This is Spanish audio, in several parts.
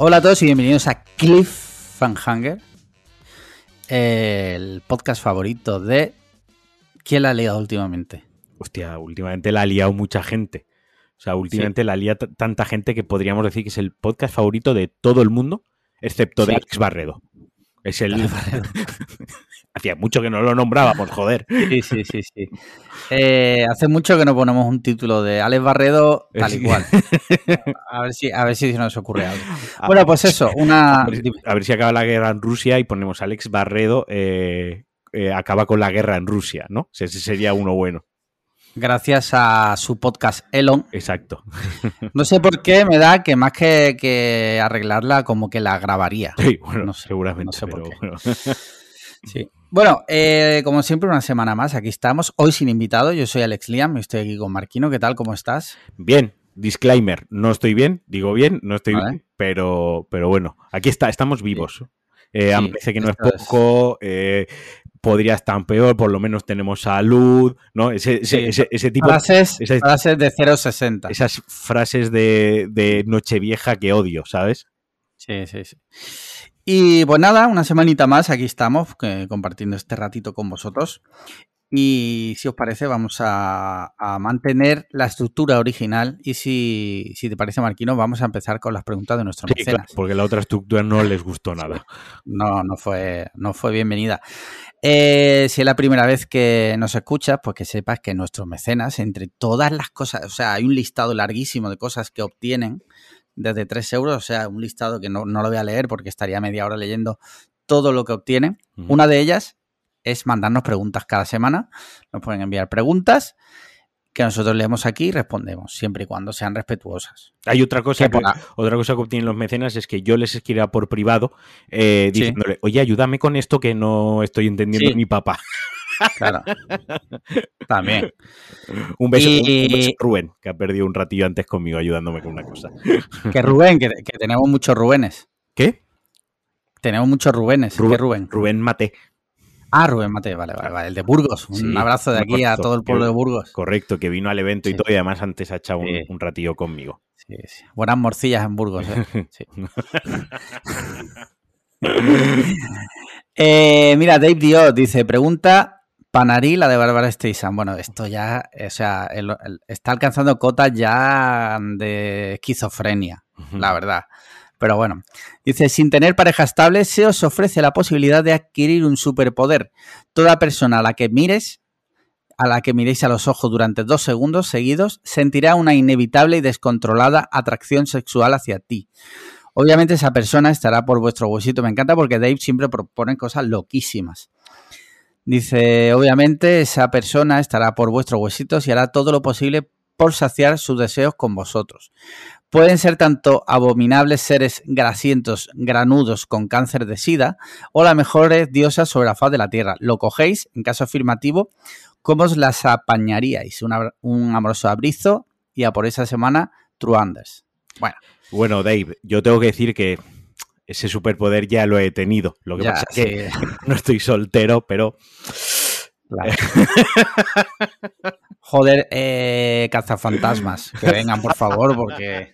Hola a todos y bienvenidos a Cliffhanger, el podcast favorito de... ¿Quién la ha liado últimamente? Hostia, últimamente la ha liado mucha gente. O sea, últimamente la lía tanta gente que podríamos decir que es el podcast favorito de todo el mundo, excepto de Sí. Alex Barredo. Es el. Hacía mucho que no lo nombrábamos, joder. Sí, sí, sí, sí. Eh, hace mucho que no ponemos un título de Alex Barredo tal y cual. A ver si, a ver si se nos ocurre algo. Bueno, pues eso, una... A ver, a ver si acaba la guerra en Rusia y ponemos Alex Barredo eh, eh, acaba con la guerra en Rusia, ¿no? Ese sería uno bueno. Gracias a su podcast Elon. Exacto. No sé por qué me da que más que, que arreglarla, como que la grabaría. Sí, bueno, No sé, seguramente. no sé por pero qué. bueno. Sí. Bueno, eh, como siempre, una semana más. Aquí estamos. Hoy sin invitado. Yo soy Alex Liam estoy aquí con Marquino. ¿Qué tal? ¿Cómo estás? Bien, disclaimer, no estoy bien, digo bien, no estoy Vale. bien, pero, pero bueno, aquí está, estamos vivos. Eh, Sí, parece que no es poco, eh, podría estar peor, por lo menos tenemos salud, ¿no? Ese, ese, Sí. ese- ese tipo Frases, esa- frases de 0,60. esas frases de, de Nochevieja que odio, ¿sabes? Sí, sí, sí. Y pues nada, una semanita más. Aquí estamos compartiendo este ratito con vosotros. Y si os parece, vamos a, a mantener la estructura original. Y si, si te parece, Marquino, vamos a empezar con las preguntas de nuestros Sí, claro, mecenas. porque la otra estructura no les gustó nada. No, no fue, no fue bienvenida. Eh, si es la primera vez que nos escuchas, pues que sepas que nuestros mecenas, entre todas las cosas, o sea, hay un listado larguísimo de cosas que obtienen desde 3 euros, o sea, un listado que no, no lo voy a leer porque estaría media hora leyendo todo lo que obtienen. Ujú. Una de ellas es mandarnos preguntas cada semana. Nos pueden enviar preguntas que nosotros leemos aquí y respondemos, siempre y cuando sean respetuosas. Hay otra cosa Que otra cosa que obtienen los mecenas es que yo les escriba por privado eh, Sí. diciéndole, oye, ayúdame con esto que no estoy entendiendo Sí. mi papá. Claro. También. Un beso, Y- un- un beso a Rubén, que ha perdido un ratillo antes conmigo ayudándome con una cosa. Que Rubén, que, que tenemos muchos Rubénes. ¿Qué? Tenemos muchos Rubénes. ¿Qué Rubén, Rubén? Rubén Mate. Ah, Rubén Mate, vale, vale, vale. El de Burgos. Un Sí, abrazo de aquí a todo el pueblo de Burgos. Correcto, que vino al evento y todo y además antes ha echado un, Sí. un ratillo conmigo. Buenas morcillas en Burgos, ¿eh? Eh, mira, Dave Dios dice, pregunta Panarí, la de Bárbara Streisand. Bueno, esto ya, o sea, el- el- está alcanzando cotas ya de esquizofrenia, la verdad. Pero bueno, dice, sin tener pareja estable, se os ofrece la posibilidad de adquirir un superpoder. Toda persona a la que mires, a la que miréis a los ojos durante dos segundos seguidos, sentirá una inevitable y descontrolada atracción sexual hacia ti. Obviamente esa persona estará por vuestro huesito. Me encanta porque Dave siempre propone cosas loquísimas. Dice, obviamente esa persona estará por vuestros huesitos y hará todo lo posible por saciar sus deseos con vosotros. Pueden ser tanto abominables seres grasientos, granudos con cáncer de sida, o las mejores diosas sobre la faz de la tierra. Lo cogéis, en caso afirmativo, ¿cómo os las apañaríais? Un, abra- un amoroso abrizo y a por esa semana, Truanders. Bueno, Bueno, Dave, yo tengo que decir que ese superpoder ya lo he tenido. Lo que ya, pasa es que no estoy soltero, pero Claro. Joder, eh, cazafantasmas, que vengan, por favor, porque,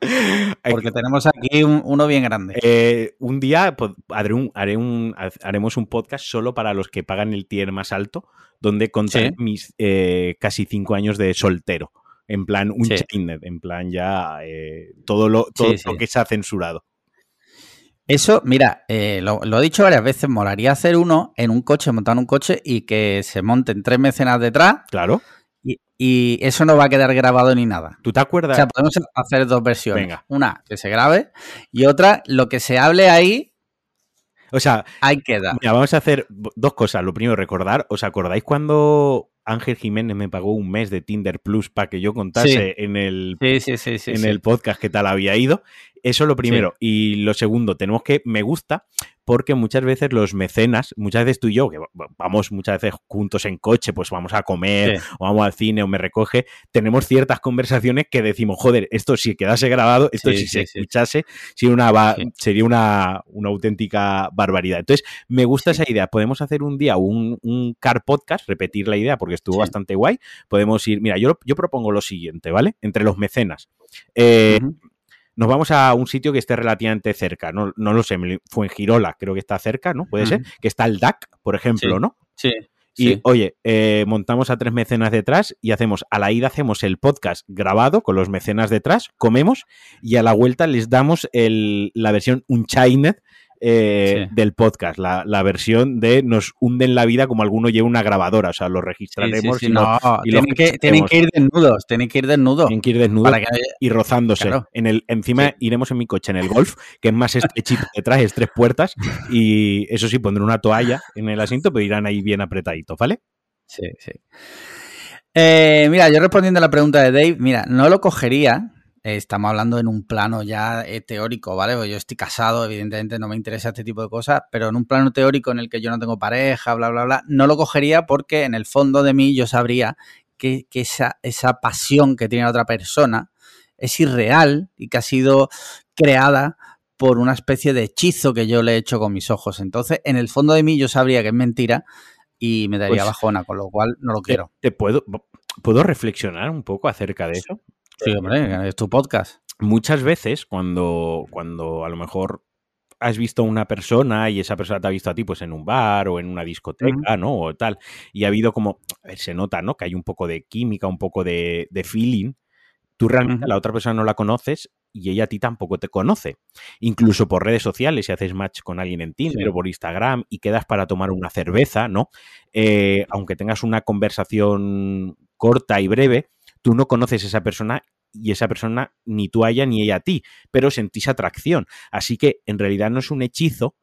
porque tenemos aquí un- uno bien grande. Eh, un día pues, haré un- haré un- haremos un podcast solo para los que pagan el tier más alto, donde contaré Sí. mis eh, casi cinco años de soltero. En plan, un Sí. en plan ya eh, todo, lo, todo sí. lo que se ha censurado. Eso, mira, eh, lo, lo he dicho varias veces, molaría hacer uno en un coche, montar un coche y que se monten tres mecenas detrás Claro. y, y eso no va a quedar grabado ni nada. ¿Tú te O acuerdas? sea, podemos hacer dos versiones. Venga. Una que se grabe y otra, lo que se hable ahí, o sea, ahí queda. Mira, vamos a hacer dos cosas. Lo primero, recordar, ¿os acordáis cuando Ángel Jiménez me pagó un mes de Tinder Plus para que yo contase en, el, Sí, sí, en el podcast qué tal había ido? Eso es lo primero. Y lo segundo, tenemos que, me gusta, porque muchas veces los mecenas, muchas veces tú y yo, que va- vamos muchas veces juntos en coche, pues vamos a comer, Sí. o vamos al cine, o me recoge, tenemos ciertas conversaciones que decimos, joder, esto si quedase grabado, esto Sí, si sí, se escuchase, sería una, ba- Sí. sería una, una auténtica barbaridad. Entonces, me gusta esa idea. Podemos hacer un día un, un car podcast, repetir la idea porque estuvo bastante guay. Podemos ir, mira, yo, yo propongo lo siguiente, ¿vale? Entre los mecenas. Eh. Nos vamos a un sitio que esté relativamente cerca, no, no lo sé, fue en Girola, creo que está cerca, ¿no? Puede ser, que está el DAC, por ejemplo, ¿no? Sí. Y oye, eh, montamos a tres mecenas detrás y hacemos, a la ida hacemos el podcast grabado con los mecenas detrás, comemos y a la vuelta les damos el, la versión Unchained eh, del podcast, la, versión de nos hunden la vida como alguno lleva una grabadora, o sea, lo registraremos y, no, tienen, que, tienen, que, ir desnudos, tienen que ir desnudos. Tienen que ir desnudos y rozándose. En el, encima iremos en mi coche, en el Golf, que es más estrechito detrás, es tres puertas, y eso sí, pondré una toalla en el asiento, pero irán ahí bien apretaditos, ¿vale? Sí, sí. Eh, mira, yo respondiendo a la pregunta de Dave, mira, no lo cogería, estamos hablando en un plano ya eh, teórico, ¿vale? Pues yo estoy casado, evidentemente no me interesa este tipo de cosas, pero en un plano teórico en el que yo no tengo pareja, bla, bla, bla, no lo cogería porque en el fondo de mí yo sabría que, esa, esa pasión que tiene la otra persona es irreal y que ha sido creada por una especie de hechizo que yo le he hecho con mis ojos. Entonces, en el fondo de mí yo sabría que es mentira y me daría pues bajona, con lo cual no lo quiero. Te, puedo, ¿Puedo reflexionar un poco acerca de eso? Sí, hombre, es tu podcast. Muchas veces cuando, cuando a lo mejor has visto a una persona y esa persona te ha visto a ti pues en un bar o en una discoteca, ¿no? O tal, y ha habido como, se nota, ¿no? Que hay un poco de química, un poco de, feeling. Tú realmente a la otra persona no la conoces y ella a ti tampoco te conoce. Incluso por redes sociales, si haces match con alguien en Tinder o por Instagram y quedas para tomar una cerveza, ¿no? Eh, aunque tengas una conversación corta y breve, tú no conoces a esa persona y esa persona ni tú a ella ni ella a ti, pero sentís atracción. Así que en realidad no es un hechizo,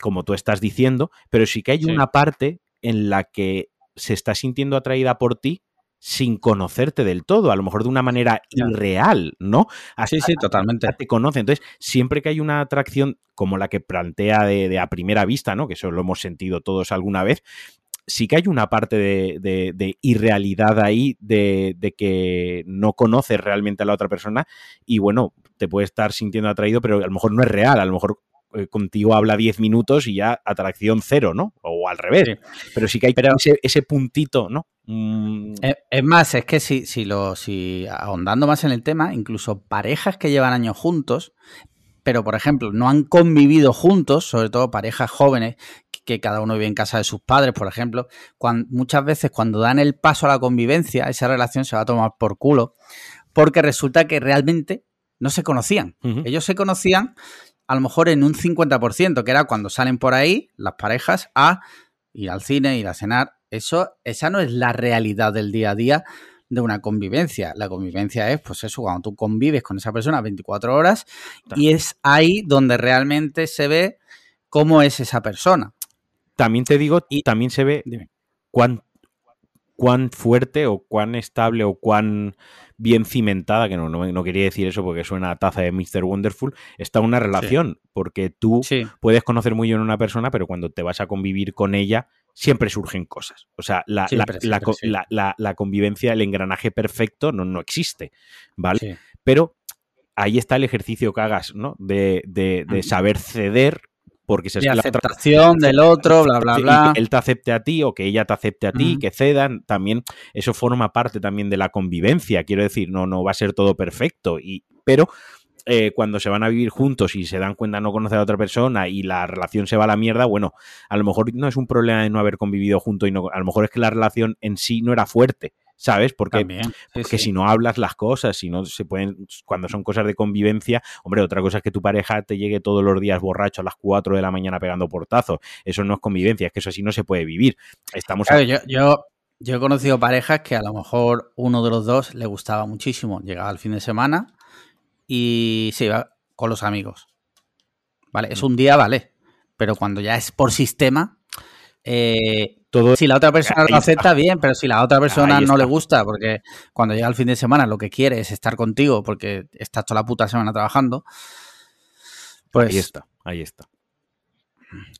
como tú estás diciendo, pero sí que hay una parte en la que se está sintiendo atraída por ti sin conocerte del todo, a lo mejor de una manera irreal, ¿no? Así sí, totalmente. Te conoce. Entonces, siempre que hay una atracción como la que plantea de, de, a primera vista, ¿no? Que eso lo hemos sentido todos alguna vez, sí que hay una parte de, irrealidad ahí, de, que no conoces realmente a la otra persona y bueno, te puede estar sintiendo atraído, pero a lo mejor no es real, a lo mejor eh, contigo habla 10 minutos y ya atracción cero, ¿no? O al revés. Pero sí que hay ese, puntito, ¿no? Mm. Es, más, es que si, si, lo, si ahondando más en el tema, incluso parejas que llevan años juntos, pero por ejemplo no han convivido juntos, sobre todo parejas jóvenes que cada uno vive en casa de sus padres, por ejemplo, muchas veces cuando dan el paso a la convivencia, esa relación se va a tomar por culo, porque resulta que realmente no se conocían. Ellos se conocían a lo mejor en un 50%, que era cuando salen por ahí las parejas a ir al cine, ir a cenar. Eso, esa no es la realidad del día a día de una convivencia. La convivencia es, pues eso, cuando tú convives con esa persona 24 horas y es ahí donde realmente se ve cómo es esa persona. También te digo, y también se ve cuán, cuán fuerte o cuán estable o cuán bien cimentada, que no, no, quería decir eso porque suena a taza de Mr. Wonderful, está una relación, porque tú puedes conocer muy bien a una persona, pero cuando te vas a convivir con ella, siempre surgen cosas. O sea, la, la, convivencia, el engranaje perfecto no, no existe, ¿vale? Pero ahí está el ejercicio que hagas, ¿no? De, de, de saber ceder porque se la aceptación del otro, bla, bla, bla. que él te acepte a ti o que ella te acepte a ti, que cedan, también eso forma parte también de la convivencia, quiero decir, no, no va a ser todo perfecto, y, pero eh, cuando se van a vivir juntos y se dan cuenta no conocer a otra persona y la relación se va a la mierda, bueno, a lo mejor no es un problema de no haber convivido juntos y no, a lo mejor es que la relación en sí no era fuerte. ¿Sabes? Porque, porque si no hablas las cosas, si no se pueden, cuando son cosas de convivencia, hombre, otra cosa es que tu pareja te llegue todos los días borracho a las 4 de la mañana pegando portazos. Eso no es convivencia, es que eso así no se puede vivir. Estamos yo, yo, yo he conocido parejas que a lo mejor uno de los dos le gustaba muchísimo. Llegaba el fin de semana y se iba con los amigos. Vale, es mm. un día, vale. Pero cuando ya es por sistema, eh, si la otra persona lo acepta, bien, pero si la otra persona no le gusta, porque cuando llega el fin de semana lo que quiere es estar contigo porque estás toda la puta semana trabajando, pues... Ahí está, ahí está.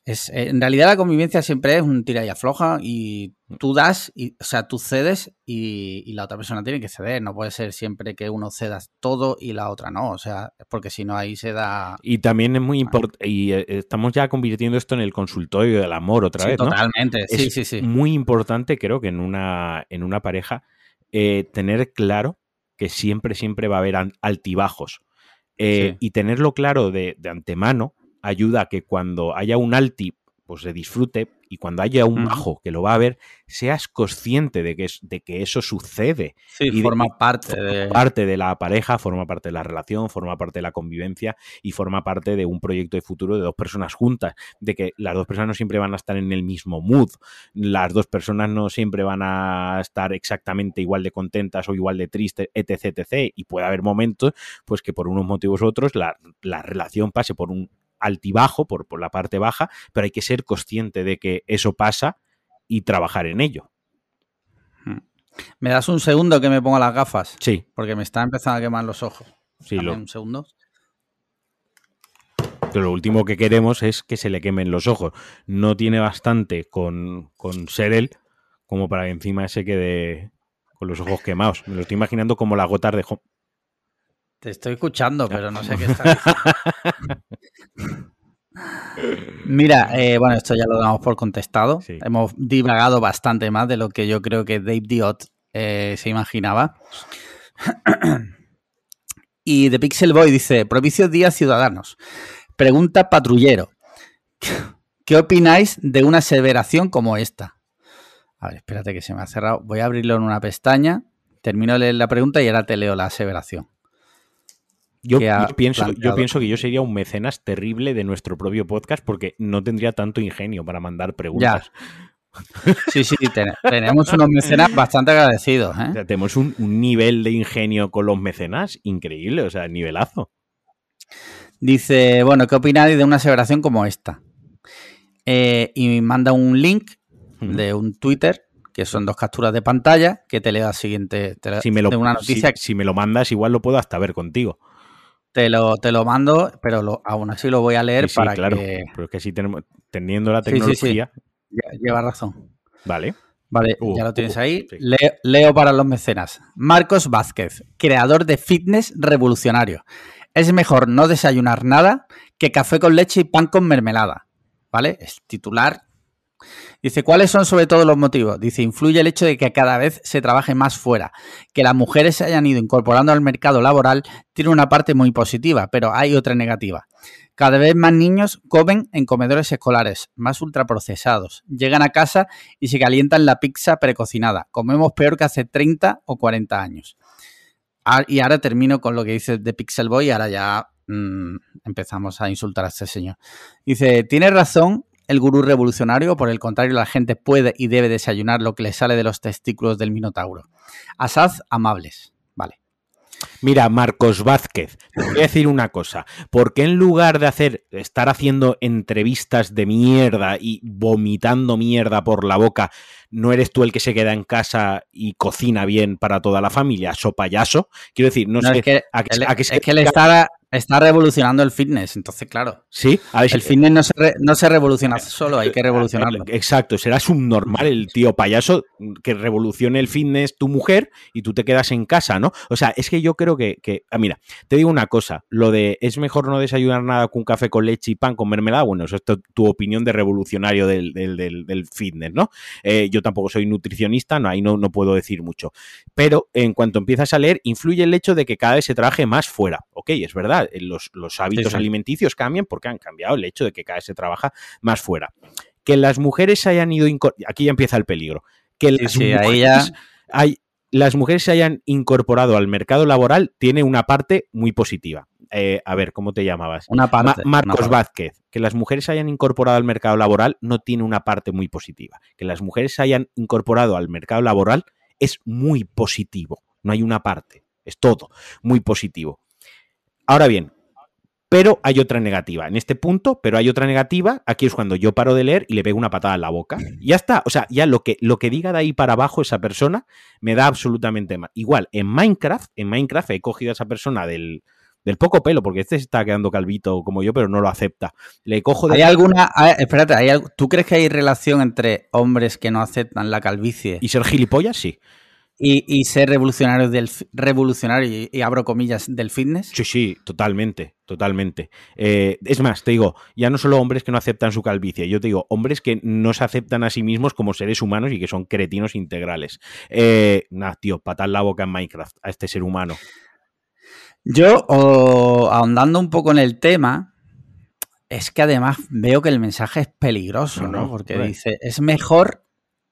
Es, eh, en realidad la convivencia siempre es un tira y afloja y tú das, y, o sea, tú cedes y, la otra persona tiene que ceder. No puede ser siempre que uno ceda todo y la otra no. O sea, porque si no ahí se da... Y también es muy importante, y eh, estamos ya convirtiendo esto en el consultorio del amor otra vez. Totalmente, sí, sí, sí. Muy importante creo que en una, en una pareja eh, tener claro que siempre, siempre va a haber altibajos Eh, y tenerlo claro de, de, antemano ayuda a que cuando haya un alti, pues se disfrute y cuando haya un bajo que lo va a ver, seas consciente de que, es, de que eso sucede. Sí, y forma parte de... parte de la pareja, forma parte de la relación, forma parte de la convivencia y forma parte de un proyecto de futuro de dos personas juntas, de que las dos personas no siempre van a estar en el mismo mood, las dos personas no siempre van a estar exactamente igual de contentas o igual de tristes, etc, etc, y puede haber momentos pues que por unos motivos u otros la, la relación pase por un altibajo, por, por la parte baja, pero hay que ser consciente de que eso pasa y trabajar en ello. Hmm. ¿Me das un segundo que me ponga las gafas? Sí. Porque me está empezando a quemar los ojos. Sí, lo... un segundo. Pero lo último que queremos es que se le quemen los ojos. No tiene bastante con, con ser él como para que encima se quede con los ojos quemados. Me lo estoy imaginando como las gotas de... Te estoy escuchando, pero no sé qué está Mira, eh, bueno, esto ya lo damos por contestado. Sí. Hemos divagado bastante más de lo que yo creo que Dave Diot eh, se imaginaba. y The Pixel Boy dice: Provicio Díaz Ciudadanos. Pregunta patrullero. ¿Qué opináis de una aseveración como esta? A ver, espérate que se me ha cerrado. Voy a abrirlo en una pestaña. Termino de leer la pregunta y ahora te leo la aseveración. Yo, yo, pienso, yo, pienso, que yo sería un mecenas terrible de nuestro propio podcast porque no tendría tanto ingenio para mandar preguntas. Ya. Sí, sí, ten, tenemos unos mecenas bastante agradecidos. ¿eh? O sea, tenemos un, un, nivel de ingenio con los mecenas increíble, o sea, nivelazo. Dice, bueno, ¿qué opináis de una aseveración como esta? Eh, y manda un link de un Twitter que son dos capturas de pantalla que te leo la siguiente te, si me lo, una noticia. Si, si, me lo mandas, igual lo puedo hasta ver contigo. Te lo, te lo mando, pero lo, aún así lo voy a leer sí, para claro, que. Pero es que si tenemos, teniendo la tecnología. Sí, Lleva razón. Vale. Vale, uh, ya lo tienes uh, ahí. Leo, leo para los mecenas. Marcos Vázquez, creador de fitness revolucionario. Es mejor no desayunar nada que café con leche y pan con mermelada. ¿Vale? Es titular Dice, ¿cuáles son sobre todo los motivos? Dice, influye el hecho de que cada vez se trabaje más fuera, que las mujeres se hayan ido incorporando al mercado laboral, tiene una parte muy positiva, pero hay otra negativa. Cada vez más niños comen en comedores escolares, más ultraprocesados. Llegan a casa y se calientan la pizza precocinada. Comemos peor que hace 30 o 40 años. Y ahora termino con lo que dice de Pixel Boy, ahora ya mmm, empezamos a insultar a este señor. Dice, tiene razón el gurú revolucionario, por el contrario, la gente puede y debe desayunar lo que le sale de los testículos del minotauro. Asad amables. Vale. Mira, Marcos Vázquez, te voy a decir una cosa. ¿Por qué en lugar de hacer, estar haciendo entrevistas de mierda y vomitando mierda por la boca, no eres tú el que se queda en casa y cocina bien para toda la familia? ¿So payaso? Quiero decir, no, no sé. Es que, a a que es que él está, está, revolucionando el fitness, entonces, claro. Sí, a ver, el fitness no se, re, no se revoluciona solo, hay que revolucionarlo. Exacto, será subnormal el tío payaso que revolucione el fitness tu mujer y tú te quedas en casa, ¿no? O sea, es que yo creo que. que ah, mira, te digo una cosa: lo de es mejor no desayunar nada con un café con leche y pan con mermelada, bueno, eso es tu opinión de revolucionario del, del, del, del fitness, ¿no? Eh, yo tampoco soy nutricionista, no, ahí no, no, puedo decir mucho. Pero en cuanto empiezas a leer, influye el hecho de que cada vez se trabaje más fuera. Ok, es verdad, los, los hábitos sí, sí. alimenticios cambian porque han cambiado el hecho de que cada vez se trabaja más fuera. Que las mujeres hayan ido. Aquí ya empieza el peligro. Que las, sí, mujeres, ya... hay, las mujeres se hayan incorporado al mercado laboral tiene una parte muy positiva. Eh, a ver, ¿cómo te llamabas? Una parte, Ma Marcos una parte. Vázquez. Que las mujeres se hayan incorporado al mercado laboral no tiene una parte muy positiva. Que las mujeres se hayan incorporado al mercado laboral es muy positivo. No hay una parte. Es todo muy positivo. Ahora bien, pero hay otra negativa. En este punto, pero hay otra negativa. Aquí es cuando yo paro de leer y le pego una patada en la boca. Ya está. O sea, ya lo que, lo que diga de ahí para abajo esa persona me da absolutamente mal. Igual, en Minecraft, en Minecraft he cogido a esa persona del, del poco pelo, porque este se está quedando calvito como yo, pero no lo acepta. Le cojo de... ¿Hay alguna... Espérate, ¿hay, ¿tú crees que hay relación entre hombres que no aceptan la calvicie? ¿Y ser gilipollas? Sí. ¿Y, y ser revolucionario del revolucionario y, y, abro comillas del fitness? Sí, sí, totalmente, totalmente. Eh, es más, te digo, ya no solo hombres que no aceptan su calvicie, yo te digo, hombres que no se aceptan a sí mismos como seres humanos y que son cretinos integrales. Eh, nah, tío, patar la boca en Minecraft a este ser humano. Yo, ahondando un poco en el tema, es que además veo que el mensaje es peligroso, ¿no? Porque dice, es mejor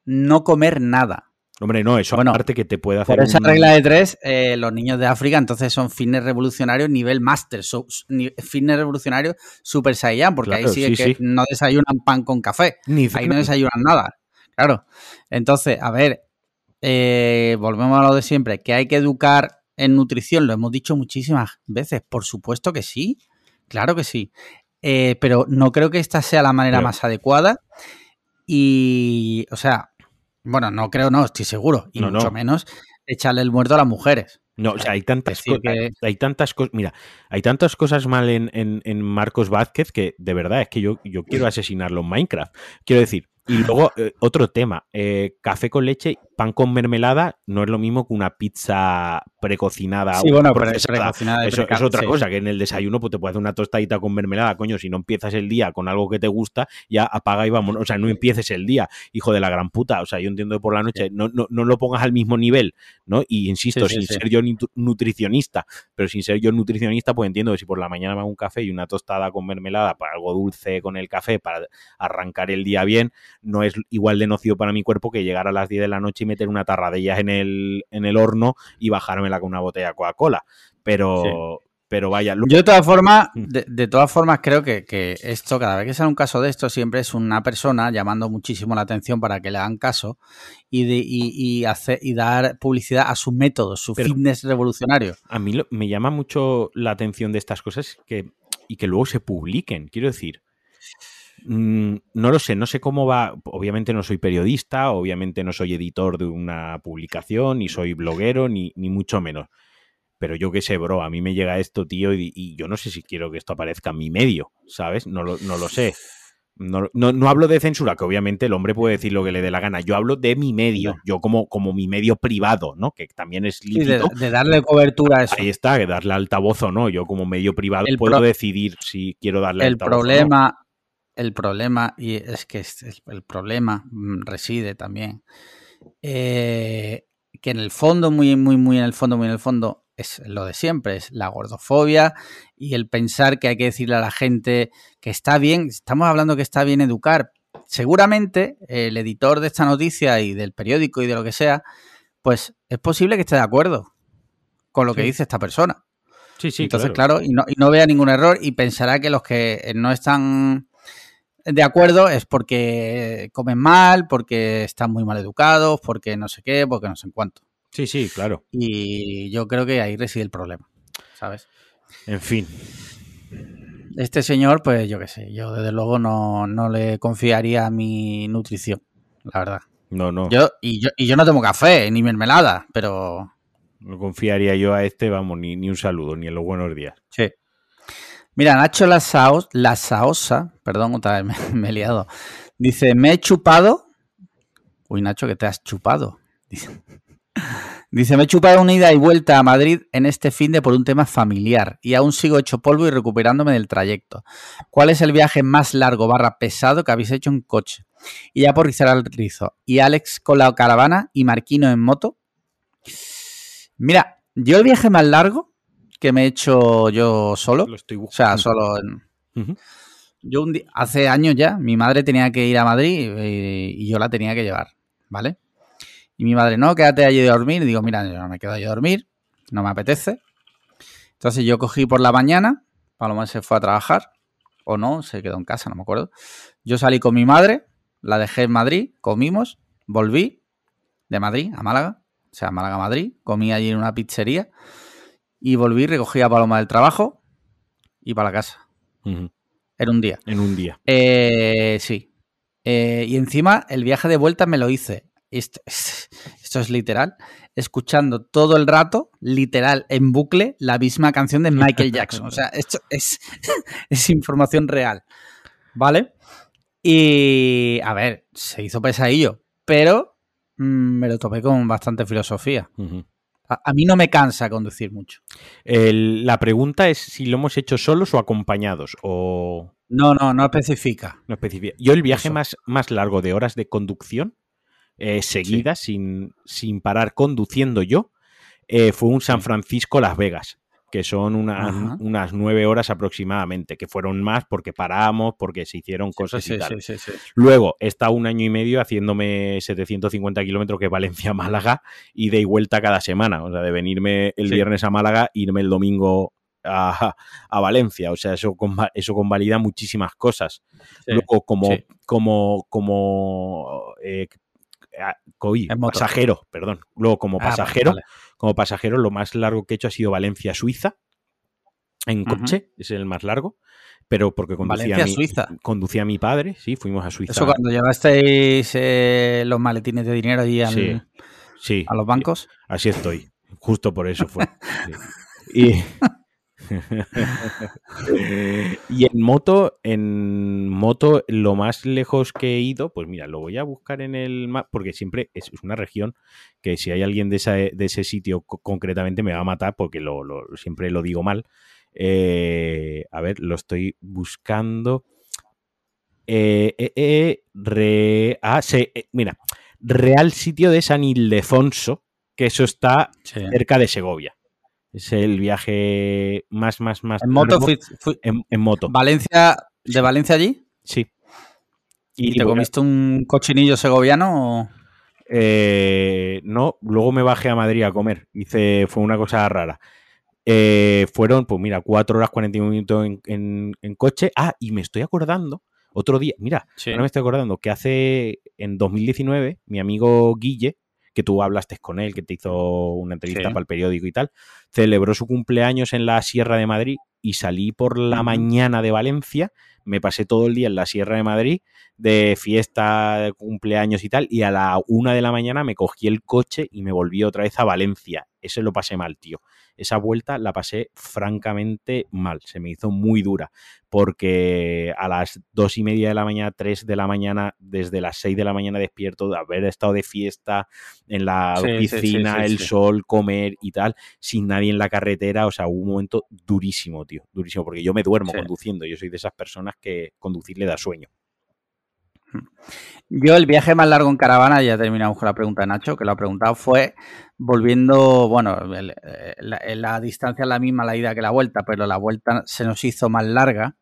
no comer nada. Hombre, no, eso bueno, aparte que te puede hacer. Por esa regla de tres, eh, los niños de África entonces son fitness revolucionarios nivel máster, fitness revolucionarios super saiyan, porque ahí sí, que no desayunan pan con café. ahí no desayunan nada. Claro. Entonces, a ver, eh, volvemos a lo de siempre, que hay que educar en nutrición, lo hemos dicho muchísimas veces, por supuesto que sí, claro que sí, eh, pero no creo que esta sea la manera más adecuada y, o sea, bueno, no creo, no, estoy seguro, y mucho menos echarle el muerto a las mujeres. No, o sea, hay tantas, cosas, hay, tantas cosas, mira, hay tantas cosas mal en, en, Marcos Vázquez que de verdad es que yo, yo quiero asesinarlo en Minecraft. Quiero decir, y luego, eh, otro tema, eh, café con leche, pan con mermelada, no es lo mismo que una pizza precocinada. Sí, bueno, pero es precocinada. Eso es otra cosa, que en el desayuno pues, te puedes hacer una tostadita con mermelada, coño, si no empiezas el día con algo que te gusta, ya apaga y vamos, o sea, no empieces el día, hijo de la gran puta, o sea, yo entiendo que por la noche no, no, no lo pongas al mismo nivel, ¿no? Y insisto, sin ser yo nutricionista, pero sin ser yo nutricionista, pues entiendo que si por la mañana me hago un café y una tostada con mermelada para algo dulce con el café, para arrancar el día bien, no es igual de nocivo para mi cuerpo que llegar a las 10 de la noche y meter una tarra de ellas en el, en el horno y bajármela con una botella de Coca-Cola. Pero, pero vaya. Yo de todas formas, mm. de, todas formas creo que, esto, cada vez que sale un caso de esto, siempre es una persona llamando muchísimo la atención para que le hagan caso y, de, y, hacer, y dar publicidad a sus métodos, su fitness revolucionario. A mí me llama mucho la atención de estas cosas que, y que luego se publiquen. Quiero decir, no lo sé, no sé cómo va. Obviamente no soy periodista, obviamente no soy editor de una publicación, ni soy bloguero, ni, ni mucho menos. Pero yo qué sé, bro, a mí me llega esto, tío, y, yo no sé si quiero que esto aparezca en mi medio, ¿sabes? No lo, no lo sé. No, no, hablo de censura, que obviamente el hombre puede decir lo que le dé la gana. Yo hablo de mi medio, yo como, como mi medio privado, ¿no? Que también es lícito. de, darle cobertura a eso. Ahí está, de darle altavoz o no. Yo como medio privado puedo decidir si quiero darle el Problema, el problema, y es que el problema mm, reside también, eh, que en el fondo, muy, muy, muy en el fondo, muy en el fondo, es lo de siempre, es la gordofobia y el pensar que hay que decirle a la gente que está bien, estamos hablando que está bien educar. Seguramente el editor de esta noticia y del periódico y de lo que sea, pues es posible que esté de acuerdo con lo que dice esta persona. Sí, sí. Entonces, claro, y, no, y no vea ningún error y pensará que los que no están de acuerdo es porque comen mal, porque están muy mal educados, porque no sé qué, porque no sé en cuánto. Sí, sí, claro. Y yo creo que ahí reside el problema, ¿sabes? En fin. Este señor, pues yo qué sé, yo desde luego no, no le confiaría mi nutrición, la verdad. No, no. Yo, y, yo, y yo no tomo café, ni mermelada, pero... No confiaría yo a este, vamos, ni, ni un saludo, ni en los buenos días. Sí. Mira, Nacho la Saosa, perdón, otra vez me, he liado. Dice, me he chupado. Uy, Nacho, que te has chupado. Dice, me he chupado una ida y vuelta a Madrid en este fin de por un tema familiar y aún sigo hecho polvo y recuperándome del trayecto. ¿Cuál es el viaje más largo barra pesado que habéis hecho en coche? Y ya por rizar al rizo. ¿Y Alex con la caravana y Marquino en moto? Mira, yo el viaje más largo que me he hecho yo solo. o sea, solo en... Yo un hace años ya, mi madre tenía que ir a Madrid y, yo la tenía que llevar, ¿vale? Y mi madre, no, quédate allí a dormir. Y digo, mira, yo no me quedo allí a dormir, no me apetece. Entonces yo cogí por la mañana, Paloma se fue a trabajar, o no, se quedó en casa, no me acuerdo. Yo salí con mi madre, la dejé en Madrid, comimos, volví de Madrid a Málaga, o sea, Málaga a Madrid, comí allí en una pizzería y volví, recogí a Paloma del trabajo y para la casa. En un día. En un día. Eh, sí. Eh, y encima el viaje de vuelta me lo hice. Esto, esto, es literal. Escuchando todo el rato, literal, en bucle, la misma canción de Michael Jackson. O sea, esto es, es información real. ¿Vale? Y a ver, se hizo pesadillo, pero mm, me lo topé con bastante filosofía. A, mí no me cansa conducir mucho. la pregunta es si lo hemos hecho solos o acompañados o... No, no, no especifica. No especifica. Yo el viaje más, más largo de horas de conducción eh, seguidas, sin, sin, parar conduciendo yo, eh, fue un San Francisco-Las Vegas. Que son unas nueve horas aproximadamente, que fueron más porque paramos, porque se hicieron cosas y tal. Luego he estado un año y medio haciéndome 750 kilómetros que Valencia-Málaga y de vuelta cada semana, o sea, de venirme el viernes a Málaga, irme el domingo a, Valencia. O sea, eso, eso convalida muchísimas cosas. Luego, como, como, como eh, pasajero, perdón. Luego, como ah, pasajero, como pasajero, lo más largo que he hecho ha sido Valencia-Suiza. En coche, es el más largo. Pero porque conducía, a mi, Suiza. conducía a mi padre, sí, fuimos a Suiza. Eso cuando llevasteis eh, los maletines de dinero ahí sí, a los bancos. Así estoy. Justo por eso fue. Y, y en moto, en moto, lo más lejos que he ido, pues mira, lo voy a buscar en el mapa, porque siempre es, una región que si hay alguien de, de ese sitio concretamente me va a matar porque lo, siempre lo digo mal. Eh, a ver, lo estoy buscando. Eh, eh, eh ah, mira, Real Sitio de San Ildefonso, que eso está cerca de Segovia. Es el viaje más, más, más. ¿En moto? en, moto. ¿Valencia, ¿De Valencia allí? Sí. ¿Y, te comiste un cochinillo segoviano eh, no, luego me bajé a Madrid a comer. Hice, fue una cosa rara. Eh, fueron, pues mira, 4 horas 41 minutos en, coche. Ah, y me estoy acordando, otro día, mira, ahora me estoy acordando que hace, en 2019, mi amigo Guille, que tú hablaste con él, que te hizo una entrevista para el periódico y tal, celebró su cumpleaños en la Sierra de Madrid y salí por la mañana de Valencia, me pasé todo el día en la Sierra de Madrid de fiesta, de cumpleaños y tal, y a la una de la mañana me cogí el coche y me volví otra vez a Valencia. Eso lo pasé mal, tío esa vuelta la pasé francamente mal, se me hizo muy dura, porque a las dos y media de la mañana, tres de la mañana, desde las seis de la mañana despierto, de haber estado de fiesta en la piscina, el sol, comer y tal, sin nadie en la carretera, o sea, hubo un momento durísimo, tío, durísimo, porque yo me duermo conduciendo, yo soy de esas personas que conducir le da sueño. Yo el viaje más largo en caravana, ya terminamos con la pregunta de Nacho, que lo ha preguntado, fue volviendo, bueno, la, distancia es la misma la ida que la vuelta, pero la vuelta se nos hizo más larga,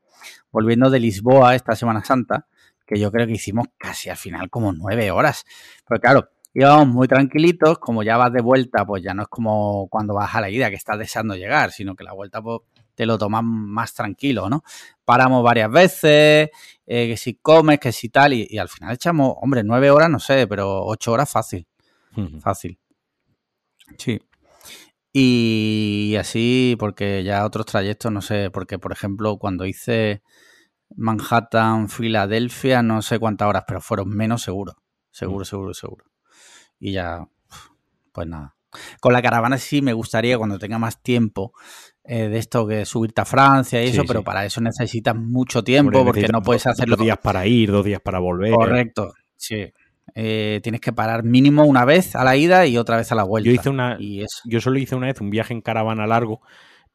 volviendo de Lisboa esta Semana Santa, que yo creo que hicimos casi al final como nueve horas. Pero claro, íbamos muy tranquilitos, como ya vas de vuelta, pues ya no es como cuando vas a la ida que estás deseando llegar, sino que la vuelta pues, te lo tomas más tranquilo, ¿no? Paramos varias veces, eh, que si comes, que si tal, y, al final echamos, hombre, nueve horas, no sé, pero ocho horas fácil. Fácil. Sí. Y así, porque ya otros trayectos, no sé, porque por ejemplo, cuando hice Manhattan, Filadelfia, no sé cuántas horas, pero fueron menos seguro. Seguro, seguro, seguro. Y ya, pues nada. Con la caravana sí me gustaría, cuando tenga más tiempo, eh, de esto que subirte a Francia y eso, pero para eso necesitas mucho tiempo porque no puedes hacerlo. Dos días para ir, dos días para volver. Correcto, sí. Eh, tienes que parar mínimo una vez a la ida y otra vez a la vuelta. Yo hice una, y yo solo hice una vez un viaje en caravana largo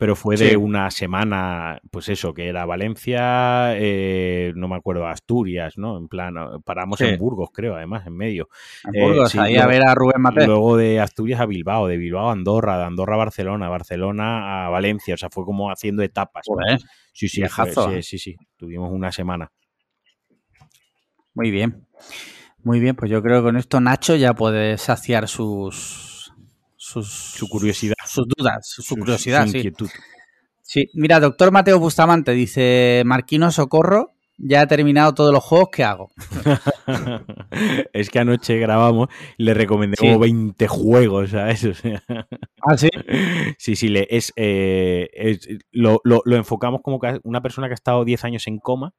pero fue de una semana, pues eso, que era Valencia, eh, no me acuerdo, Asturias, ¿no? En plan, paramos en Burgos, creo, además, en medio. En Burgos, eh, ahí a ver a Rubén Mateo. Luego de Asturias a Bilbao, de Bilbao a Andorra, de Andorra a Barcelona, Barcelona a Valencia, o sea, fue como haciendo etapas. sí, sí, sí, sí, sí, tuvimos una semana. Muy bien. Muy bien, pues yo creo que con esto Nacho ya puede saciar sus su curiosidad. Sus dudas, su, curiosidad, sí. Sí, mira, doctor Mateo Bustamante dice, Marquino Socorro, ya he terminado todos los juegos que hago. es que anoche grabamos le recomendé como 20 juegos a eso. ¿Ah, sí? Sí, sí, le, es, eh, lo, enfocamos como una persona que ha estado 10 años en coma.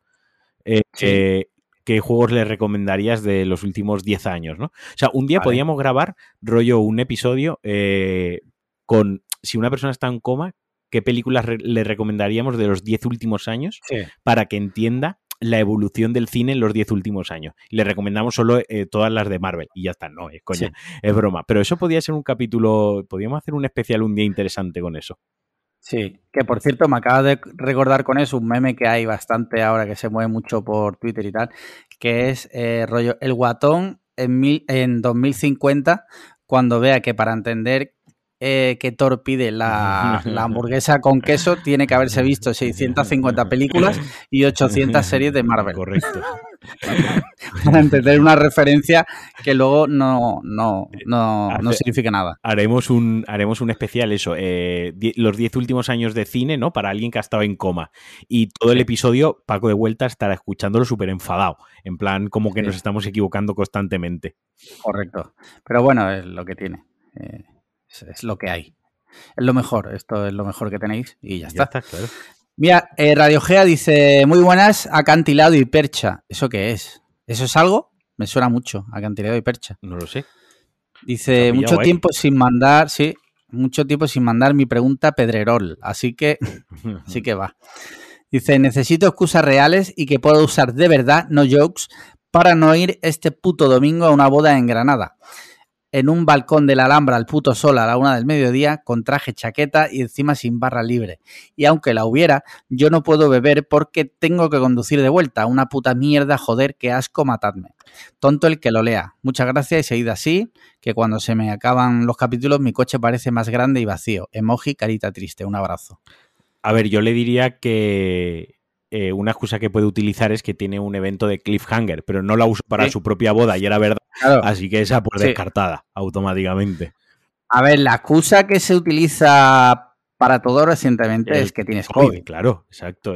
Eh, eh, qué juegos le recomendarías de los últimos 10 años, ¿no? O sea, un día podíamos grabar rollo un episodio eh, con si una persona está en coma, qué películas le recomendaríamos de los 10 últimos años para que entienda la evolución del cine en los 10 últimos años. le recomendamos solo eh, todas las de Marvel. Y ya está, no, es coña, es broma. Pero eso podría ser un capítulo, podríamos hacer un especial un día interesante con eso. Sí, que por cierto me acaba de recordar con eso un meme que hay bastante ahora que se mueve mucho por Twitter y tal, que es eh, rollo el guatón en, mil, en 2050 cuando vea que para entender eh, que Thor pide la, la, hamburguesa con queso, tiene que haberse visto 650 películas y 800 series de Marvel. Correcto. Para entender una referencia que luego no, no, no, no significa nada. Haremos un, haremos un especial, eso, eh, los 10 últimos años de cine, ¿no? Para alguien que ha estado en coma. Y todo el episodio, Paco de vuelta estará escuchándolo súper enfadado. En plan, como que nos estamos equivocando constantemente. Correcto. Pero bueno, es lo que tiene. Eh, es, lo que hay. Es lo mejor. Esto es lo mejor que tenéis y ya, está. claro. Mira, eh, Radio Gea dice, muy buenas, acantilado y percha. ¿Eso qué es? ¿Eso es algo? Me suena mucho, acantilado y percha. No lo sé. Dice, mucho tiempo sin mandar, sí, mucho tiempo sin mandar mi pregunta Pedrerol, así que, sí que va. Dice, necesito excusas reales y que puedo usar de verdad, no jokes, para no ir este puto domingo a una boda en Granada en un balcón de la Alhambra al puto sol a la una del mediodía, con traje, chaqueta y encima sin barra libre. Y aunque la hubiera, yo no puedo beber porque tengo que conducir de vuelta. Una puta mierda, joder, qué asco, matadme. Tonto el que lo lea. Muchas gracias y seguid así, que cuando se me acaban los capítulos mi coche parece más grande y vacío. Emoji, carita triste. Un abrazo. A ver, yo le diría que eh, una excusa que puede utilizar es que tiene un evento de cliffhanger, pero no la usa para su propia boda y era verdad. Así que esa por descartada automáticamente. A ver, la excusa que se utiliza para todo recientemente es que tienes COVID. Claro, exacto.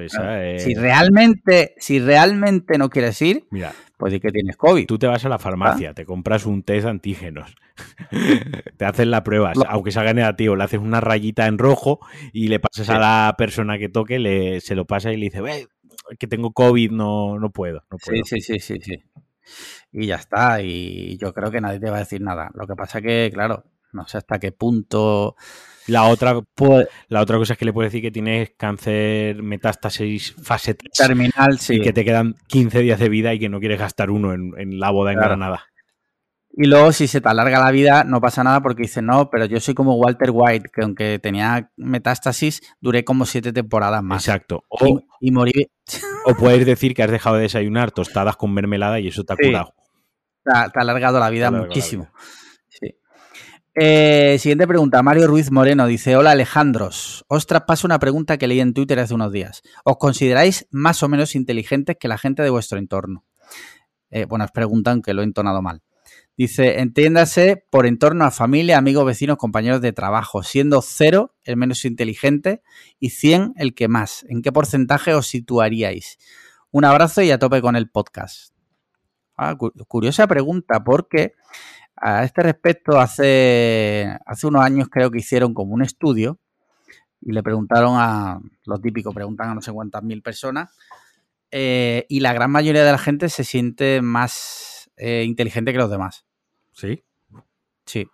Si realmente, si realmente no quieres ir, Mira, pues di que tienes COVID. Tú te vas a la farmacia, te compras un test de antígenos, te hacen la prueba, aunque salga negativo, le haces una rayita en rojo y le pasas a la persona que toque, le, se lo pasa y le dice, Ve, que tengo COVID, no, no puedo, no puedo. Sí, sí, sí, sí, sí. Y ya está, y yo creo que nadie te va a decir nada. Lo que pasa que, claro, no sé hasta qué punto la otra, la otra cosa es que le puedes decir que tienes cáncer metástasis fase terminal, sí. Y que te quedan 15 días de vida y que no quieres gastar uno en, la boda en Granada. Y luego, si se te alarga la vida, no pasa nada porque dices, no, pero yo soy como Walter White, que aunque tenía metástasis, duré como siete temporadas más. Exacto. O, y, morí. O puedes decir que has dejado de desayunar tostadas con mermelada y eso te ha curado. Te ha, alargado la vida muchísimo. Eh, siguiente pregunta. Mario Ruiz Moreno dice: Hola Alejandros. Os traspaso una pregunta que leí en Twitter hace unos días. ¿Os consideráis más o menos inteligentes que la gente de vuestro entorno? Eh, bueno, os preguntan que lo he entonado mal. Dice: Entiéndase por entorno a familia, amigos, vecinos, compañeros de trabajo, siendo cero el menos inteligente y 100 el que más. ¿En qué porcentaje os situaríais? Un abrazo y a tope con el podcast. Ah, curiosa pregunta, porque a este respecto, hace, hace unos años creo que hicieron como un estudio y le preguntaron a, lo típico, preguntan a no sé cuántas mil personas eh, y la gran mayoría de la gente se siente más eh, inteligente que los demás. ¿Sí? Sí.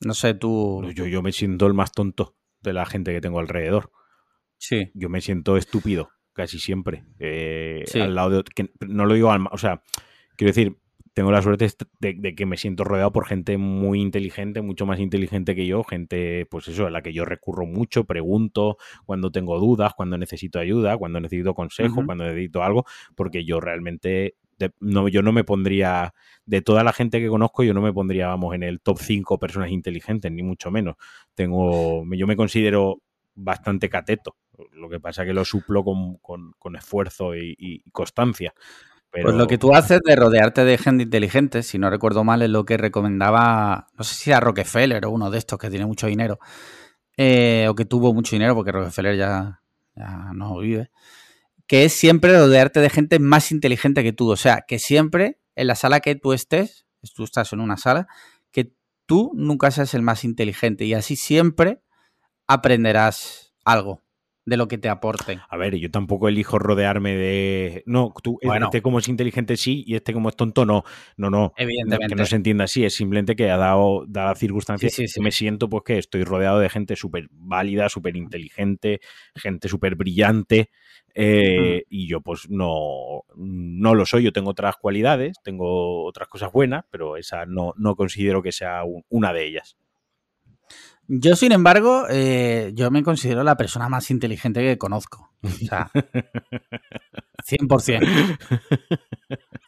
No sé, tú... Yo, yo me siento el más tonto de la gente que tengo alrededor. Sí. Yo me siento estúpido casi siempre. Eh, al lado de... Que no lo digo al... O sea, quiero decir, tengo la suerte de, que me siento rodeado por gente muy inteligente, mucho más inteligente que yo, gente, pues eso, a la que yo recurro mucho, pregunto cuando tengo dudas, cuando necesito ayuda, cuando necesito consejo, cuando necesito algo, porque yo realmente, no, yo no me pondría, de toda la gente que conozco, yo no me pondría, vamos, en el top 5 personas inteligentes, ni mucho menos. Tengo, yo me considero bastante cateto. Lo que pasa es que lo suplo con, esfuerzo y, constancia. Pues lo que tú haces de rodearte de gente inteligente, si no recuerdo mal, es lo que recomendaba, no sé si era Rockefeller o uno de estos que tiene mucho dinero, eh, o que tuvo mucho dinero, porque Rockefeller ya, ya no vive, que es siempre rodearte de gente más inteligente que tú. O sea, que siempre en la sala que tú estés, tú estás en una sala, que tú nunca seas el más inteligente y así siempre aprenderás algo de lo que te aporten. A ver, yo tampoco elijo rodearme de. No, tú, este como es inteligente sí y este como es tonto no. No, no. Evidentemente. que no se entienda así, es simplemente que ha dado, dada circunstancias, sí, me siento pues que estoy rodeado de gente súper válida, súper inteligente, gente súper brillante. Eh, y yo pues no, no lo soy, yo tengo otras cualidades, tengo otras cosas buenas, pero esa no, no considero que sea una de ellas. Yo, sin embargo, eh, yo me considero la persona más inteligente que conozco. O sea, 100%.